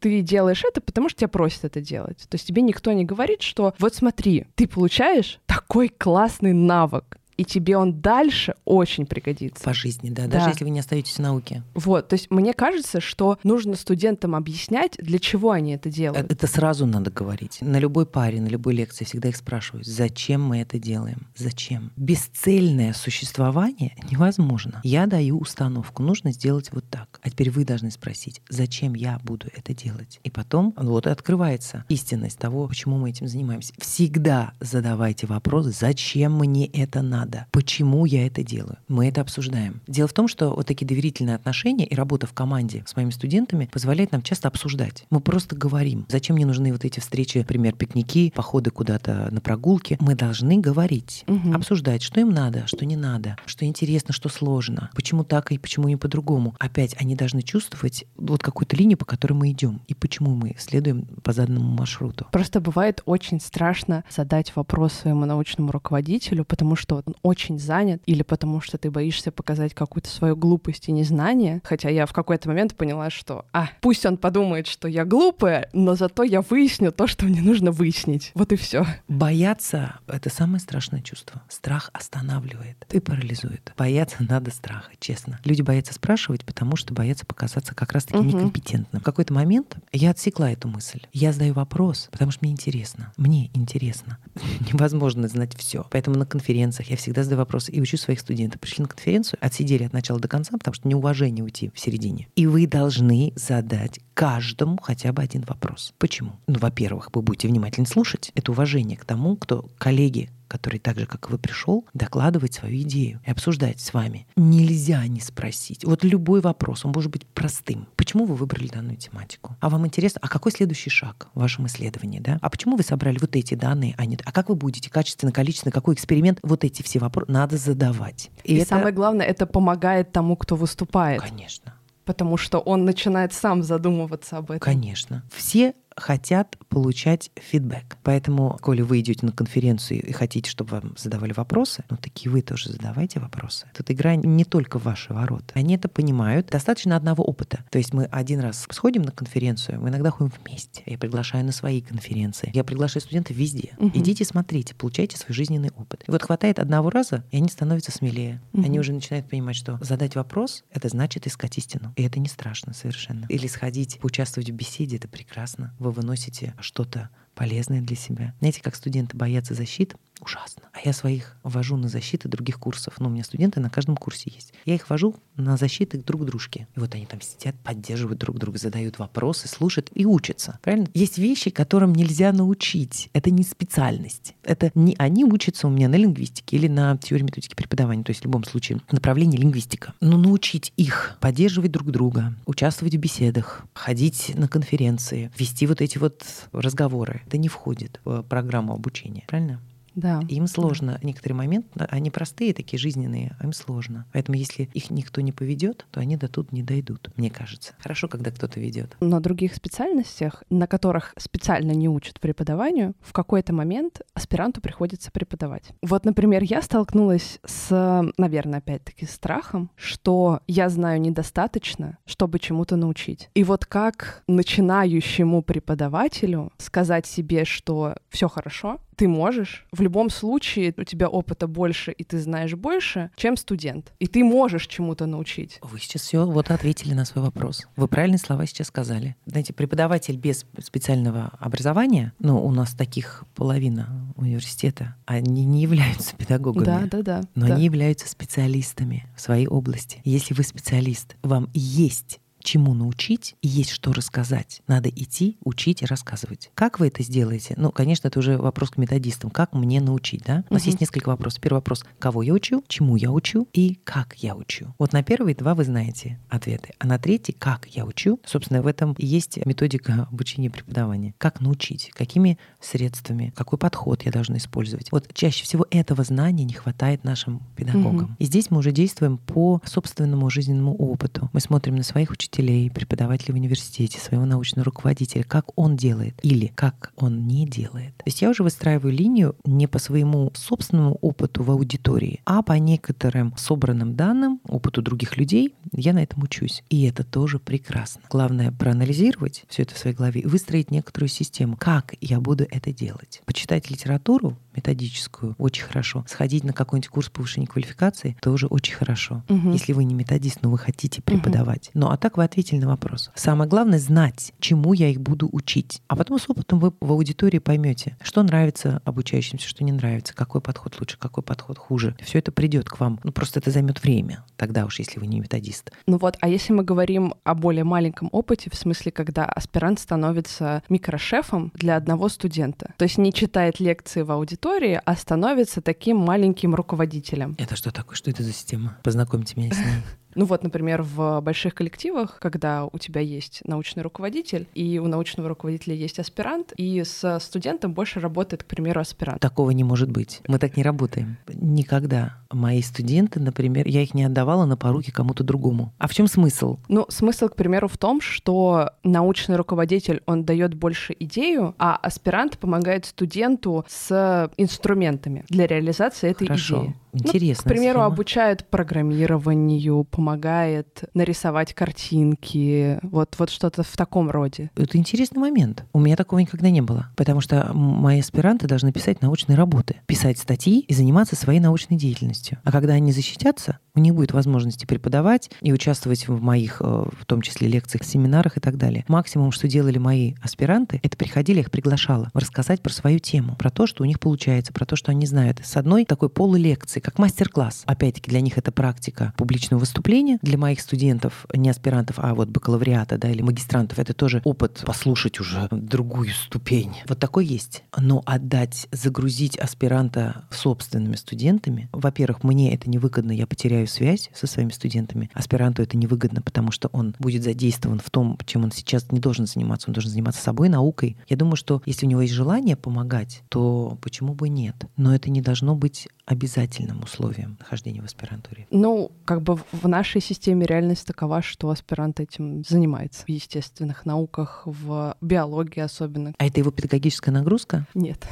Ты делаешь это, потому что тебя просят это делать. То есть тебе никто не говорит, что вот смотри, ты получаешь такой классный навык, и тебе он дальше очень пригодится. По жизни, да, Да. даже если вы не остаетесь в науке. Вот, то есть мне кажется, что нужно студентам объяснять, для чего они это Э, делают. Это сразу надо говорить. На любой паре, на любой лекции всегда их спрашивают, зачем мы это делаем? Зачем? Бесцельное существование невозможно. Я даю установку, нужно сделать вот так. А теперь вы должны спросить, зачем я буду это делать? И потом вот и открывается истинность того, почему мы этим занимаемся. Всегда задавайте вопрос, зачем мне это надо? Почему я это делаю? Мы это обсуждаем. Дело в том, что вот такие доверительные отношения и работа в команде с моими студентами позволяет нам часто обсуждать. Мы просто говорим, зачем мне нужны вот эти встречи, например, пикники, походы куда-то на прогулки. Мы должны говорить, Мгм. обсуждать, что им надо, что не надо, что интересно, что сложно, почему так и почему не по-другому. Опять они должны чувствовать вот какую-то линию, по которой мы идем, и почему мы следуем по заданному маршруту. Просто бывает очень страшно задать вопрос своему научному руководителю, потому что он очень занят, или потому что ты боишься показать какую-то свою глупость и незнание. Хотя я в какой-то момент поняла, что, а, пусть он подумает, что я глупая, но зато я выясню то, что мне нужно выяснить. Вот и все. Бояться — это самое страшное чувство. Страх останавливает и парализует. Бояться надо страха, честно. Люди боятся спрашивать, потому что боятся показаться как раз-таки Мгм. некомпетентным. В какой-то момент я отсекла эту мысль. Я задаю вопрос, потому что мне интересно. Мне интересно. Невозможно знать все. Поэтому на конференциях я всегда задаю вопросы и учу своих студентов. Пришли на конференцию, отсидели от начала до конца, потому что неуважение уйти в середине. И вы должны задать каждому хотя бы один вопрос. Почему? Ну, во-первых, вы будете внимательно слушать. Это уважение к тому, кто коллеги который так же, как и вы пришел, докладывать свою идею и обсуждать с вами. Нельзя не спросить. Вот любой вопрос, он может быть простым. Почему вы выбрали данную тематику? А вам интересно, а какой следующий шаг в вашем исследовании? Да? А почему вы собрали вот эти данные, а не... А как вы будете качественно, количественно, какой эксперимент? Вот эти все вопросы надо задавать. И, это... самое главное, это помогает тому, кто выступает. Конечно. Потому что он начинает сам задумываться об этом. Конечно. Все хотят получать фидбэк. Поэтому, коли вы идете на конференцию и хотите, чтобы вам задавали вопросы, ну такие вы тоже задавайте вопросы. Тут игра не только в ваши ворота. Они это понимают. Достаточно одного опыта. То есть мы один раз сходим на конференцию, мы иногда ходим вместе. Я приглашаю на свои конференции. Я приглашаю студентов везде. Мгм. Идите, смотрите, получайте свой жизненный опыт. И вот хватает одного раза, и они становятся смелее. Мгм. Они уже начинают понимать, что задать вопрос — это значит искать истину. И это не страшно совершенно. Или сходить, поучаствовать в беседе — это прекрасно. Вы выносите что-то полезное для себя. Знаете, как студенты боятся защиты? Ужасно. А я своих вожу на защиты других курсов. Ну, у меня студенты на каждом курсе есть. Я их вожу на защиты друг дружке. И вот они там сидят, поддерживают друг друга, задают вопросы, слушают и учатся. Правильно? Есть вещи, которым нельзя научить. Это не специальность. Это не они учатся у меня на лингвистике или на теории методики преподавания, то есть в любом случае направление лингвистика. Но научить их поддерживать друг друга, участвовать в беседах, ходить на конференции, вести вот эти вот разговоры, это не входит в программу обучения. Правильно? Да. Им сложно. Некоторые моменты, они простые, такие жизненные, а им сложно. Поэтому если их никто не поведет, то они до тут не дойдут, мне кажется. Хорошо, когда кто-то ведет. На других специальностях, на которых специально не учат преподаванию, в какой-то момент аспиранту приходится преподавать. Вот, например, я столкнулась с, наверное, опять-таки страхом, что я знаю недостаточно, чтобы чему-то научить. И вот как начинающему преподавателю сказать себе, что все хорошо, ты можешь. В любом случае у тебя опыта больше, и ты знаешь больше, чем студент. И ты можешь чему-то научить. Вы сейчас все вот ответили на свой вопрос. Вы правильные слова сейчас сказали. Знаете, преподаватель без специального образования, ну, у нас таких половина университета, они не являются педагогами. Да, да, да. Но да. они являются специалистами в своей области. Если вы специалист, вам есть чему научить и есть что рассказать. Надо идти, учить и рассказывать. Как вы это сделаете? Ну, конечно, это уже вопрос к методистам. Как мне научить, да? У нас Мгм. есть несколько вопросов. Первый вопрос — кого я учу, чему я учу и как я учу. Вот на первые два вы знаете ответы. А на третий — как я учу. Собственно, в этом и есть методика обучения и преподавания. Как научить, какими средствами, какой подход я должна использовать. Вот чаще всего этого знания не хватает нашим педагогам. Мгм. И здесь мы уже действуем по собственному жизненному опыту. Мы смотрим на своих учителей, преподавателей в университете, своего научного руководителя, как он делает или как он не делает. То есть я уже выстраиваю линию не по своему собственному опыту в аудитории, а по некоторым собранным данным, опыту других людей, я на этом учусь. И это тоже прекрасно. Главное проанализировать все это в своей голове и выстроить некоторую систему, как я буду это делать. Почитать литературу методическую, очень хорошо. Сходить на какой-нибудь курс повышения квалификации тоже очень хорошо. Мгм. Если вы не методист, но вы хотите преподавать. Ну, а так вы ответили на вопрос. Самое главное знать, чему я их буду учить. А потом с опытом вы в аудитории поймете, что нравится обучающимся, что не нравится, какой подход лучше, какой подход хуже. Все это придет к вам. Ну, просто это займет время. Тогда уж, если вы не методист. Ну вот, а если мы говорим о более маленьком опыте, в смысле, когда аспирант становится микрошефом для одного студента, то есть не читает лекции в аудитории, а становится таким маленьким руководителем. Это что такое? Что это за система? Познакомьте меня с ней. Ну вот, например, в больших коллективах, когда у тебя есть научный руководитель, и у научного руководителя есть аспирант, и с студентом больше работает, к примеру, аспирант. Такого не может быть. Мы так не работаем. Никогда. Мои студенты, например, я их не отдавала на поруки кому-то другому. А в чем смысл? Ну, смысл, к примеру, в том, что научный руководитель, он дает больше идею, а аспирант помогает студенту с инструментами для реализации этой Хорошо. идеи. Интересно. К примеру, обучает программированию, помогает нарисовать картинки, вот, вот что-то в таком роде. Это интересный момент. У меня такого никогда не было. Потому что мои аспиранты должны писать научные работы, писать статьи и заниматься своей научной деятельностью. А когда они защитятся, у них будет возможности преподавать и участвовать в моих, э, в том числе, лекциях, семинарах и так далее. Максимум, что делали мои аспиранты, это приходили, я их приглашала рассказать про свою тему, про то, что у них получается, про то, что они знают. С одной такой полулекции, как мастер-класс. Опять-таки, для них это практика публичного выступления. Для моих студентов, не аспирантов, а вот бакалавриата, да, или магистрантов, это тоже опыт послушать уже другую ступень. Вот такой есть. Но отдать, загрузить аспиранта собственными студентами, во-первых, мне это невыгодно, я потеряю связь со своими студентами. Аспиранту это невыгодно, потому что он будет задействован в том, чем он сейчас не должен заниматься. Он должен заниматься собой, наукой. Я думаю, что если у него есть желание помогать, то почему бы нет? Но это не должно быть обязательным условием нахождения в аспирантуре. Ну, как бы в- нашей системе реальность такова, что аспирант этим занимается. В естественных науках, в биологии особенно. А это его педагогическая нагрузка? Нет.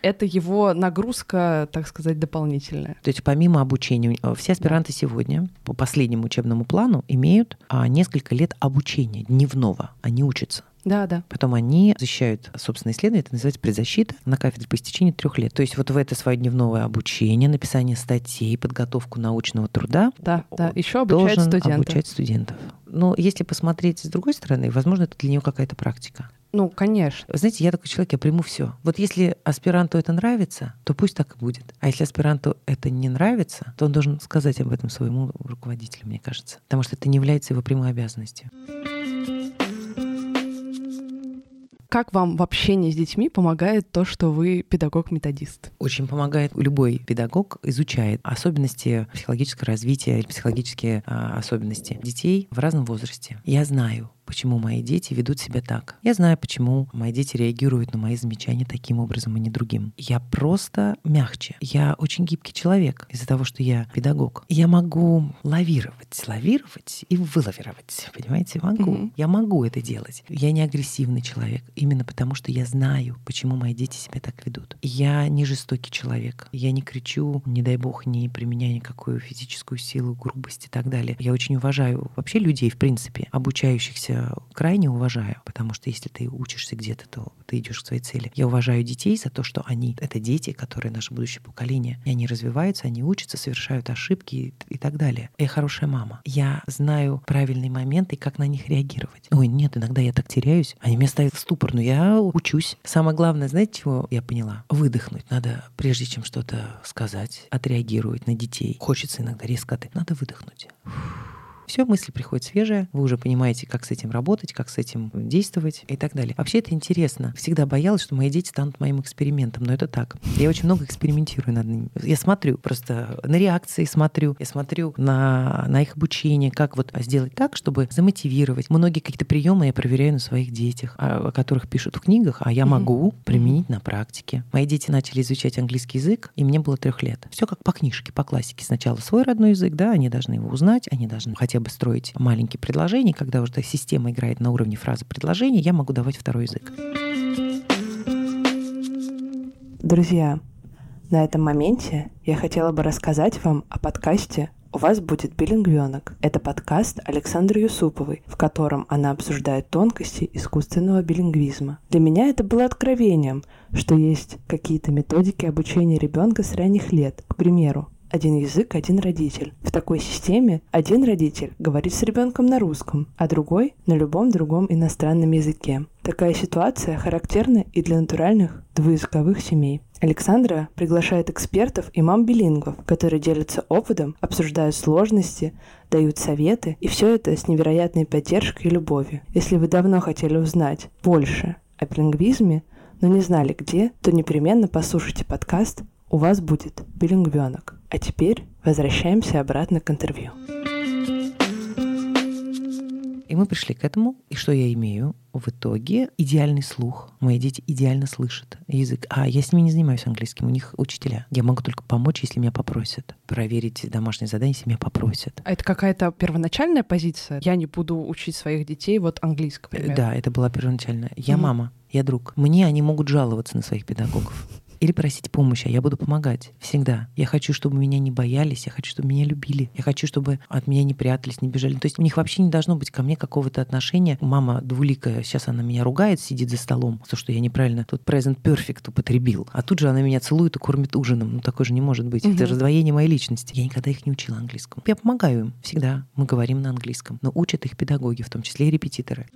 Это его нагрузка, так сказать, дополнительная. То есть помимо обучения, у- все аспиранты сегодня по последнему учебному плану имеют а, несколько лет обучения дневного. Они учатся. Да, да. Потом они защищают собственное исследование, это называется предзащита, на кафедре по истечении трех лет. То есть вот в это свое дневное обучение, написание статей, подготовку научного труда Да, да. Еще обучает должен студента. обучать студентов. Но если посмотреть с другой стороны, возможно, это для него какая-то практика. Ну, конечно. Вы Знаете, я такой человек, я приму все. Вот если аспиранту это нравится, то пусть так и будет. А если аспиранту это не нравится, то он должен сказать об этом своему руководителю, мне кажется. Потому что это не является его прямой обязанностью. Как вам в общении с детьми помогает то, что вы педагог-методист? Очень помогает любой педагог изучает особенности психологического развития психологические а, особенности детей в разном возрасте. Я знаю, почему мои дети ведут себя так. Я знаю, почему мои дети реагируют на мои замечания таким образом, а не другим. Я просто мягче. Я очень гибкий человек из-за того, что я педагог. Я могу лавировать, лавировать и вылавировать. Понимаете, могу. Мгм. Я могу это делать. Я не агрессивный человек, именно потому что я знаю, почему мои дети себя так ведут. Я не жестокий человек. Я не кричу, не дай бог, не применяю никакую физическую силу, грубость и так далее. Я очень уважаю вообще людей, в принципе, обучающихся крайне уважаю, потому что если ты учишься где-то, то ты идешь к своей цели. Я уважаю детей за то, что они — это дети, которые наше будущее поколение. И они развиваются, они учатся, совершают ошибки и, и так далее. Я хорошая мама. Я знаю правильные моменты и как на них реагировать. Ой, нет, иногда я так теряюсь. Они меня ставят в ступор, но я учусь. Самое главное, знаете, чего я поняла? Выдохнуть. Надо, прежде чем что-то сказать, отреагировать на детей. Хочется иногда резко отойти. Надо выдохнуть. Все, мысли приходят свежие, вы уже понимаете, как с этим работать, как с этим действовать и так далее. Вообще это интересно. Всегда боялась, что мои дети станут моим экспериментом, но это так. Я очень много экспериментирую над ними. Я смотрю просто на реакции, смотрю, я смотрю на, на их обучение, как вот сделать так, чтобы замотивировать. Многие какие-то приемы я проверяю на своих детях, о о которых пишут в книгах, а я Мгм. могу применить на практике. Мои дети начали изучать английский язык, и мне было трех лет. Все как по книжке, по классике. Сначала свой родной язык, да, они должны его узнать, они должны хотя бы строить маленькие предложения. Когда уже система играет на уровне фразы предложения, я могу давать второй язык. Друзья, на этом моменте я хотела бы рассказать вам о подкасте у вас будет билингвенок. Это подкаст Александры Юсуповой, в котором она обсуждает тонкости искусственного билингвизма. Для меня это было откровением, что есть какие-то методики обучения ребенка с ранних лет. К примеру, один язык, один родитель. В такой системе один родитель говорит с ребенком на русском, а другой на любом другом иностранном языке. Такая ситуация характерна и для натуральных двуязыковых семей. Александра приглашает экспертов и мам-билингвов, которые делятся опытом, обсуждают сложности, дают советы, и все это с невероятной поддержкой и любовью. Если вы давно хотели узнать больше о билингвизме, но не знали где, то непременно послушайте подкаст «У вас будет билингвенок». А теперь возвращаемся обратно к интервью. И мы пришли к этому. И что я имею? В итоге идеальный слух. Мои дети идеально слышат язык. А я с ними не занимаюсь английским, у них учителя. Я могу только помочь, если меня попросят. Проверить домашнее задание, если меня попросят. А это какая-то первоначальная позиция? Я не буду учить своих детей вот английскому, например. Да, это была первоначальная. Я mm-hmm. мама, я друг. Мне они могут жаловаться на своих педагогов или просить помощи, а я буду помогать всегда. Я хочу, чтобы меня не боялись, я хочу, чтобы меня любили, я хочу, чтобы от меня не прятались, не бежали. То есть у них вообще не должно быть ко мне какого-то отношения. Мама двуликая, сейчас она меня ругает, сидит за столом, то, что я неправильно тут present perfect употребил. А тут же она меня целует и кормит ужином. Ну, такое же не может быть. Угу. Это раздвоение моей личности. Я никогда их не учила английскому. Я помогаю им всегда. Мы говорим на английском. Но учат их педагоги, в том числе и репетиторы.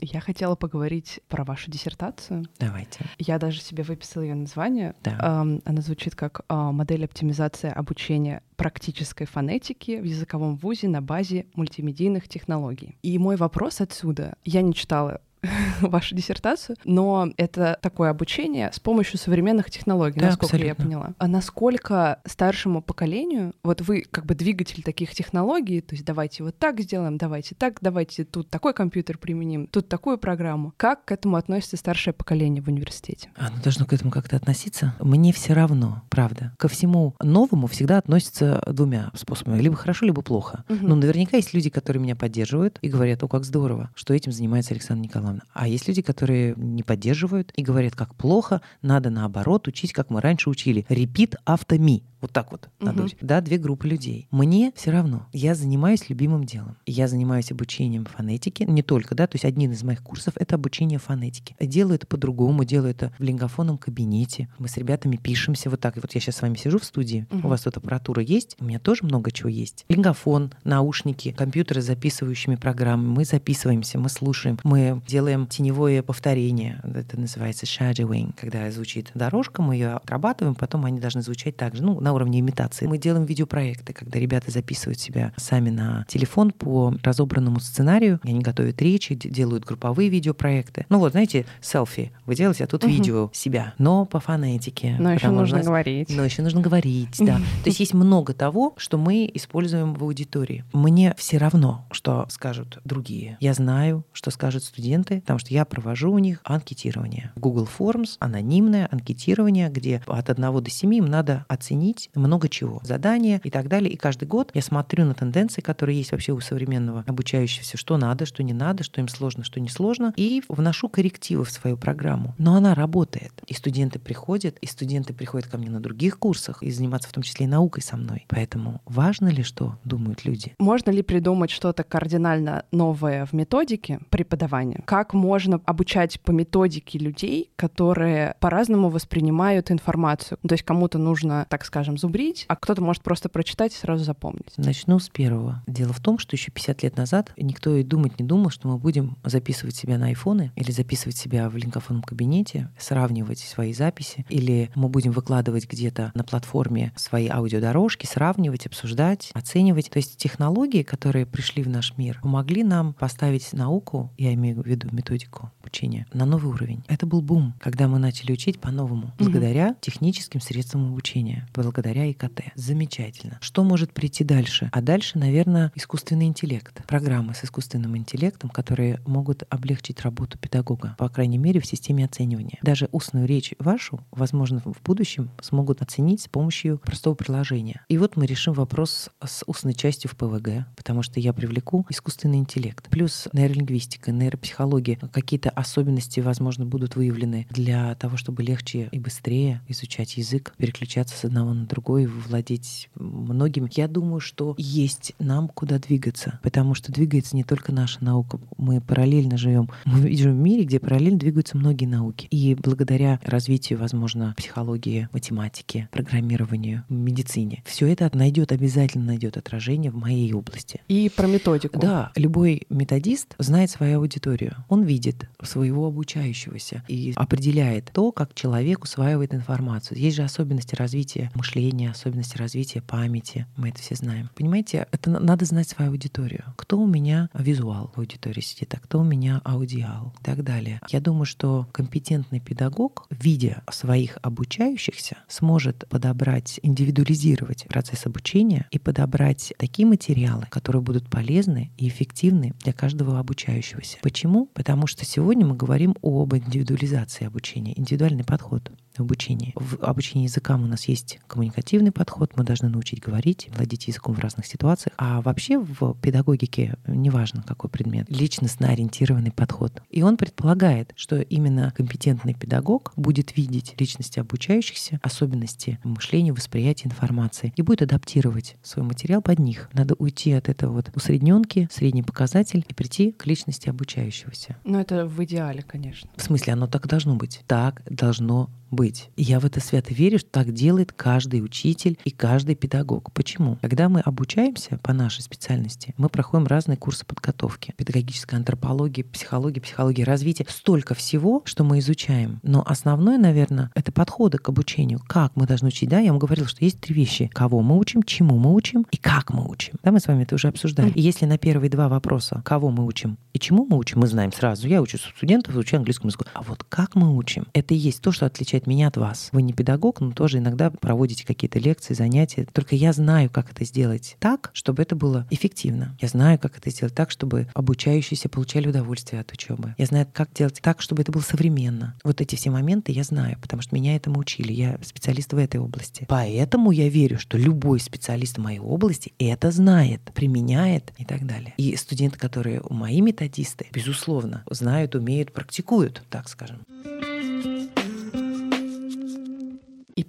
Я хотела поговорить про вашу диссертацию. Давайте. Я даже себе выписала ее название. Да. Она звучит как а, «Модель оптимизации обучения практической фонетики в языковом вузе на базе мультимедийных технологий». И мой вопрос отсюда. Я не читала вашу диссертацию, но это такое обучение с помощью современных технологий, да, насколько абсолютно. я поняла. А насколько старшему поколению, вот вы как бы двигатель таких технологий, то есть давайте вот так сделаем, давайте так, давайте тут такой компьютер применим, тут такую программу. Как к этому относится старшее поколение в университете? Оно должно к этому как-то относиться. Мне все равно, правда. Ко всему новому всегда относятся двумя способами. Либо хорошо, либо плохо. Угу. Но наверняка есть люди, которые меня поддерживают и говорят, о, как здорово, что этим занимается Александр Николаевич безусловно. А есть люди, которые не поддерживают и говорят, как плохо, надо наоборот учить, как мы раньше учили. Repeat after me. Вот так вот угу. надо учить. Да, две группы людей. Мне все равно. Я занимаюсь любимым делом. Я занимаюсь обучением фонетики. Не только, да, то есть один из моих курсов — это обучение фонетики. Делаю это по-другому, делаю это в лингофонном кабинете. Мы с ребятами пишемся вот так. И вот я сейчас с вами сижу в студии, угу. у вас тут аппаратура есть, у меня тоже много чего есть. Лингофон, наушники, компьютеры с записывающими программами. Мы записываемся, мы слушаем, мы делаем теневое повторение. Это называется shadowing, когда звучит дорожка, мы ее отрабатываем, потом они должны звучать так же. Ну, на уровне имитации. Мы делаем видеопроекты, когда ребята записывают себя сами на телефон по разобранному сценарию. Они готовят речи, делают групповые видеопроекты. Ну вот, знаете, селфи вы делаете, а тут угу. видео себя, но по фонетике. Но еще нужно нас... говорить. Но еще нужно говорить, да. То есть есть много того, что мы используем в аудитории. Мне все равно, что скажут другие. Я знаю, что скажут студенты, потому что я провожу у них анкетирование. Google Forms, анонимное анкетирование, где от 1 до 7 им надо оценить изучить много чего, задания и так далее. И каждый год я смотрю на тенденции, которые есть вообще у современного обучающегося, что надо, что не надо, что им сложно, что не сложно, и вношу коррективы в свою программу. Но она работает. И студенты приходят, и студенты приходят ко мне на других курсах и заниматься в том числе и наукой со мной. Поэтому важно ли, что думают люди? Можно ли придумать что-то кардинально новое в методике преподавания? Как можно обучать по методике людей, которые по-разному воспринимают информацию? То есть кому-то нужно, так скажем, скажем, зубрить, а кто-то может просто прочитать и сразу запомнить. Начну с первого. Дело в том, что еще 50 лет назад никто и думать не думал, что мы будем записывать себя на айфоны или записывать себя в линкофонном кабинете, сравнивать свои записи, или мы будем выкладывать где-то на платформе свои аудиодорожки, сравнивать, обсуждать, оценивать. То есть технологии, которые пришли в наш мир, помогли нам поставить науку, я имею в виду методику обучения, на новый уровень. Это был бум, когда мы начали учить по-новому, благодаря техническим средствам обучения, благодаря благодаря ИКТ. Замечательно. Что может прийти дальше? А дальше, наверное, искусственный интеллект. Программы с искусственным интеллектом, которые могут облегчить работу педагога, по крайней мере, в системе оценивания. Даже устную речь вашу, возможно, в будущем смогут оценить с помощью простого приложения. И вот мы решим вопрос с устной частью в ПВГ, потому что я привлеку искусственный интеллект. Плюс нейролингвистика, нейропсихология, какие-то особенности, возможно, будут выявлены для того, чтобы легче и быстрее изучать язык, переключаться с одного на другой владеть многим. Я думаю, что есть нам куда двигаться, потому что двигается не только наша наука. Мы параллельно живем. Мы живем в мире, где параллельно двигаются многие науки. И благодаря развитию, возможно, психологии, математики, программированию, медицине, все это найдет, обязательно найдет отражение в моей области. И про методику. Да, любой методист знает свою аудиторию. Он видит своего обучающегося и определяет то, как человек усваивает информацию. Есть же особенности развития мышления, особенности развития памяти. Мы это все знаем. Понимаете, это надо знать свою аудиторию. Кто у меня визуал в аудитории сидит, а кто у меня аудиал и так далее. Я думаю, что компетентный педагог, видя своих обучающихся, сможет подобрать, индивидуализировать процесс обучения и подобрать такие материалы, которые будут полезны и эффективны для каждого обучающегося. Почему? Потому что сегодня мы говорим об индивидуализации обучения, индивидуальный подход обучении. В обучении языкам у нас есть коммуникативный подход, мы должны научить говорить, владеть языком в разных ситуациях. А вообще в педагогике, неважно какой предмет, личностно ориентированный подход. И он предполагает, что именно компетентный педагог будет видеть личности обучающихся, особенности мышления, восприятия информации и будет адаптировать свой материал под них. Надо уйти от этого вот усредненки, средний показатель и прийти к личности обучающегося. Ну это в идеале, конечно. В смысле, оно так должно быть. Так должно быть. И я в это свято верю, что так делает каждый учитель и каждый педагог. Почему? Когда мы обучаемся по нашей специальности, мы проходим разные курсы подготовки. Педагогическая антропология, психология, психология развития. Столько всего, что мы изучаем. Но основное, наверное, это подходы к обучению. Как мы должны учить? Да, я вам говорила, что есть три вещи. Кого мы учим, чему мы учим и как мы учим. Да, мы с вами это уже обсуждали. И если на первые два вопроса, кого мы учим и чему мы учим, мы знаем сразу. Я учу студентов, учу английскому языку. А вот как мы учим, это и есть то, что отличает меня от вас. Вы не педагог, но тоже иногда проводите какие-то лекции, занятия. Только я знаю, как это сделать так, чтобы это было эффективно. Я знаю, как это сделать так, чтобы обучающиеся получали удовольствие от учебы. Я знаю, как делать так, чтобы это было современно. Вот эти все моменты я знаю, потому что меня этому учили. Я специалист в этой области. Поэтому я верю, что любой специалист в моей области это знает, применяет и так далее. И студенты, которые мои методисты, безусловно, знают, умеют, практикуют, так скажем.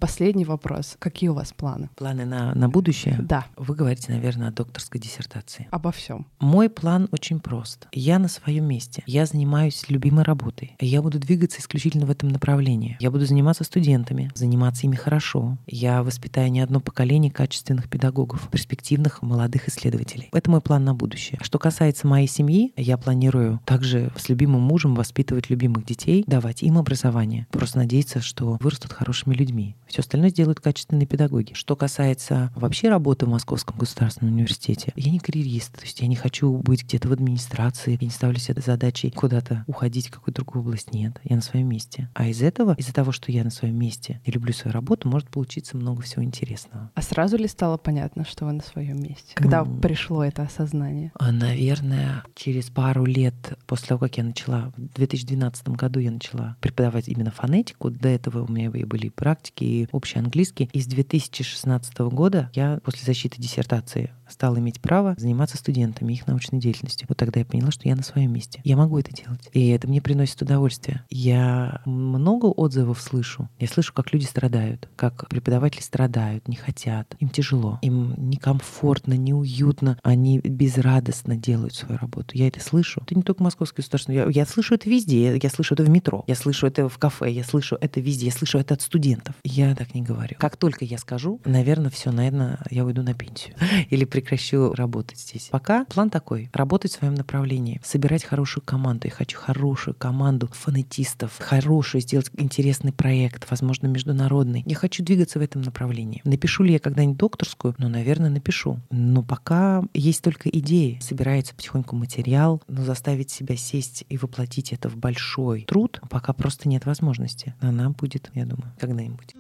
Последний вопрос. Какие у вас планы? Планы на, на будущее? Да. Вы говорите, наверное, о докторской диссертации. Обо всем. Мой план очень прост. Я на своем месте. Я занимаюсь любимой работой. Я буду двигаться исключительно в этом направлении. Я буду заниматься студентами, заниматься ими хорошо. Я воспитаю не одно поколение качественных педагогов, перспективных молодых исследователей. Это мой план на будущее. Что касается моей семьи, я планирую также с любимым мужем воспитывать любимых детей, давать им образование. Просто надеяться, что вырастут хорошими людьми. Все остальное сделают качественные педагоги. Что касается вообще работы в Московском государственном университете, я не карьерист, то есть я не хочу быть где-то в администрации, я не ставлю себе задачей куда-то уходить в какую-то другую область. Нет, я на своем месте. А из этого, из-за того, что я на своем месте и люблю свою работу, может получиться много всего интересного. А сразу ли стало понятно, что вы на своем месте? Когда mm. пришло это осознание? А, наверное, через пару лет после того, как я начала, в 2012 году я начала преподавать именно фонетику. До этого у меня были практики общий английский. И с 2016 года я после защиты диссертации стала иметь право заниматься студентами, их научной деятельностью. Вот тогда я поняла, что я на своем месте. Я могу это делать. И это мне приносит удовольствие. Я много отзывов слышу. Я слышу, как люди страдают, как преподаватели страдают, не хотят, им тяжело, им некомфортно, неуютно, они безрадостно делают свою работу. Я это слышу. Это не только Московский государственный. Я, я слышу это везде. Я слышу это в метро. Я слышу это в кафе. Я слышу это везде. Я слышу это от студентов. Я так не говорю. Как только я скажу, наверное, все, наверное, я уйду на пенсию. Или прекращу работать здесь. Пока план такой — работать в своем направлении, собирать хорошую команду. Я хочу хорошую команду фонетистов, хорошую, сделать интересный проект, возможно, международный. Я хочу двигаться в этом направлении. Напишу ли я когда-нибудь докторскую? Ну, наверное, напишу. Но пока есть только идеи. Собирается потихоньку материал, но заставить себя сесть и воплотить это в большой труд пока просто нет возможности. Она будет, я думаю, когда-нибудь.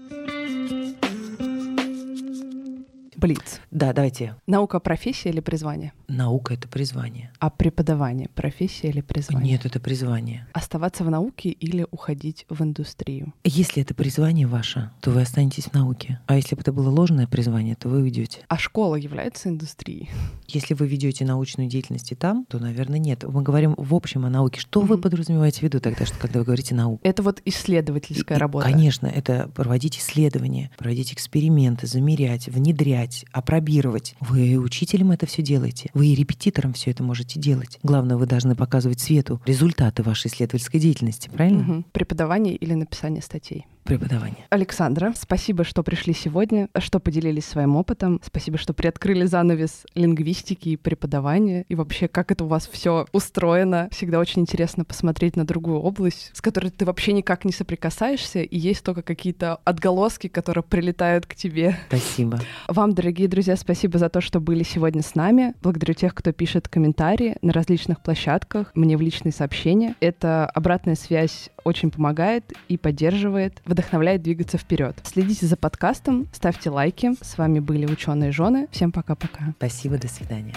Блиц. Да, давайте. Наука профессия или призвание? Наука — это призвание. А преподавание профессия или призвание? Нет, это призвание. Оставаться в науке или уходить в индустрию? Если это призвание ваше, то вы останетесь в науке. А если бы это было ложное призвание, то вы уйдете. А школа является индустрией? Если вы ведете научную деятельность и там, то, наверное, нет. Мы говорим в общем о науке. Что вы Мгм. подразумеваете в виду тогда, что, когда вы говорите наука? Это вот исследовательская и, работа. Конечно, это проводить исследования, проводить эксперименты, замерять, внедрять, апробировать. Вы учителем это все делаете. Вы и репетитором все это можете делать. Главное, вы должны показывать свету результаты вашей исследовательской деятельности, правильно? Мгм. Преподавание или написание статей? Преподавание. Александра, спасибо, что пришли сегодня, что поделились своим опытом. Спасибо, что приоткрыли занавес лингвистики и преподавания. И вообще, как это у вас все устроено. Всегда очень интересно посмотреть на другую область, с которой ты вообще никак не соприкасаешься, и есть только какие-то отголоски, которые прилетают к тебе. Спасибо. Вам, дорогие друзья, спасибо за то, что были сегодня с нами. Благодарю тех, кто пишет комментарии на различных площадках, мне в личные сообщения. Эта обратная связь очень помогает и поддерживает, вдохновляет двигаться вперед. Следите за подкастом, ставьте лайки. С вами были ученые жены. Всем пока-пока. Спасибо, до свидания.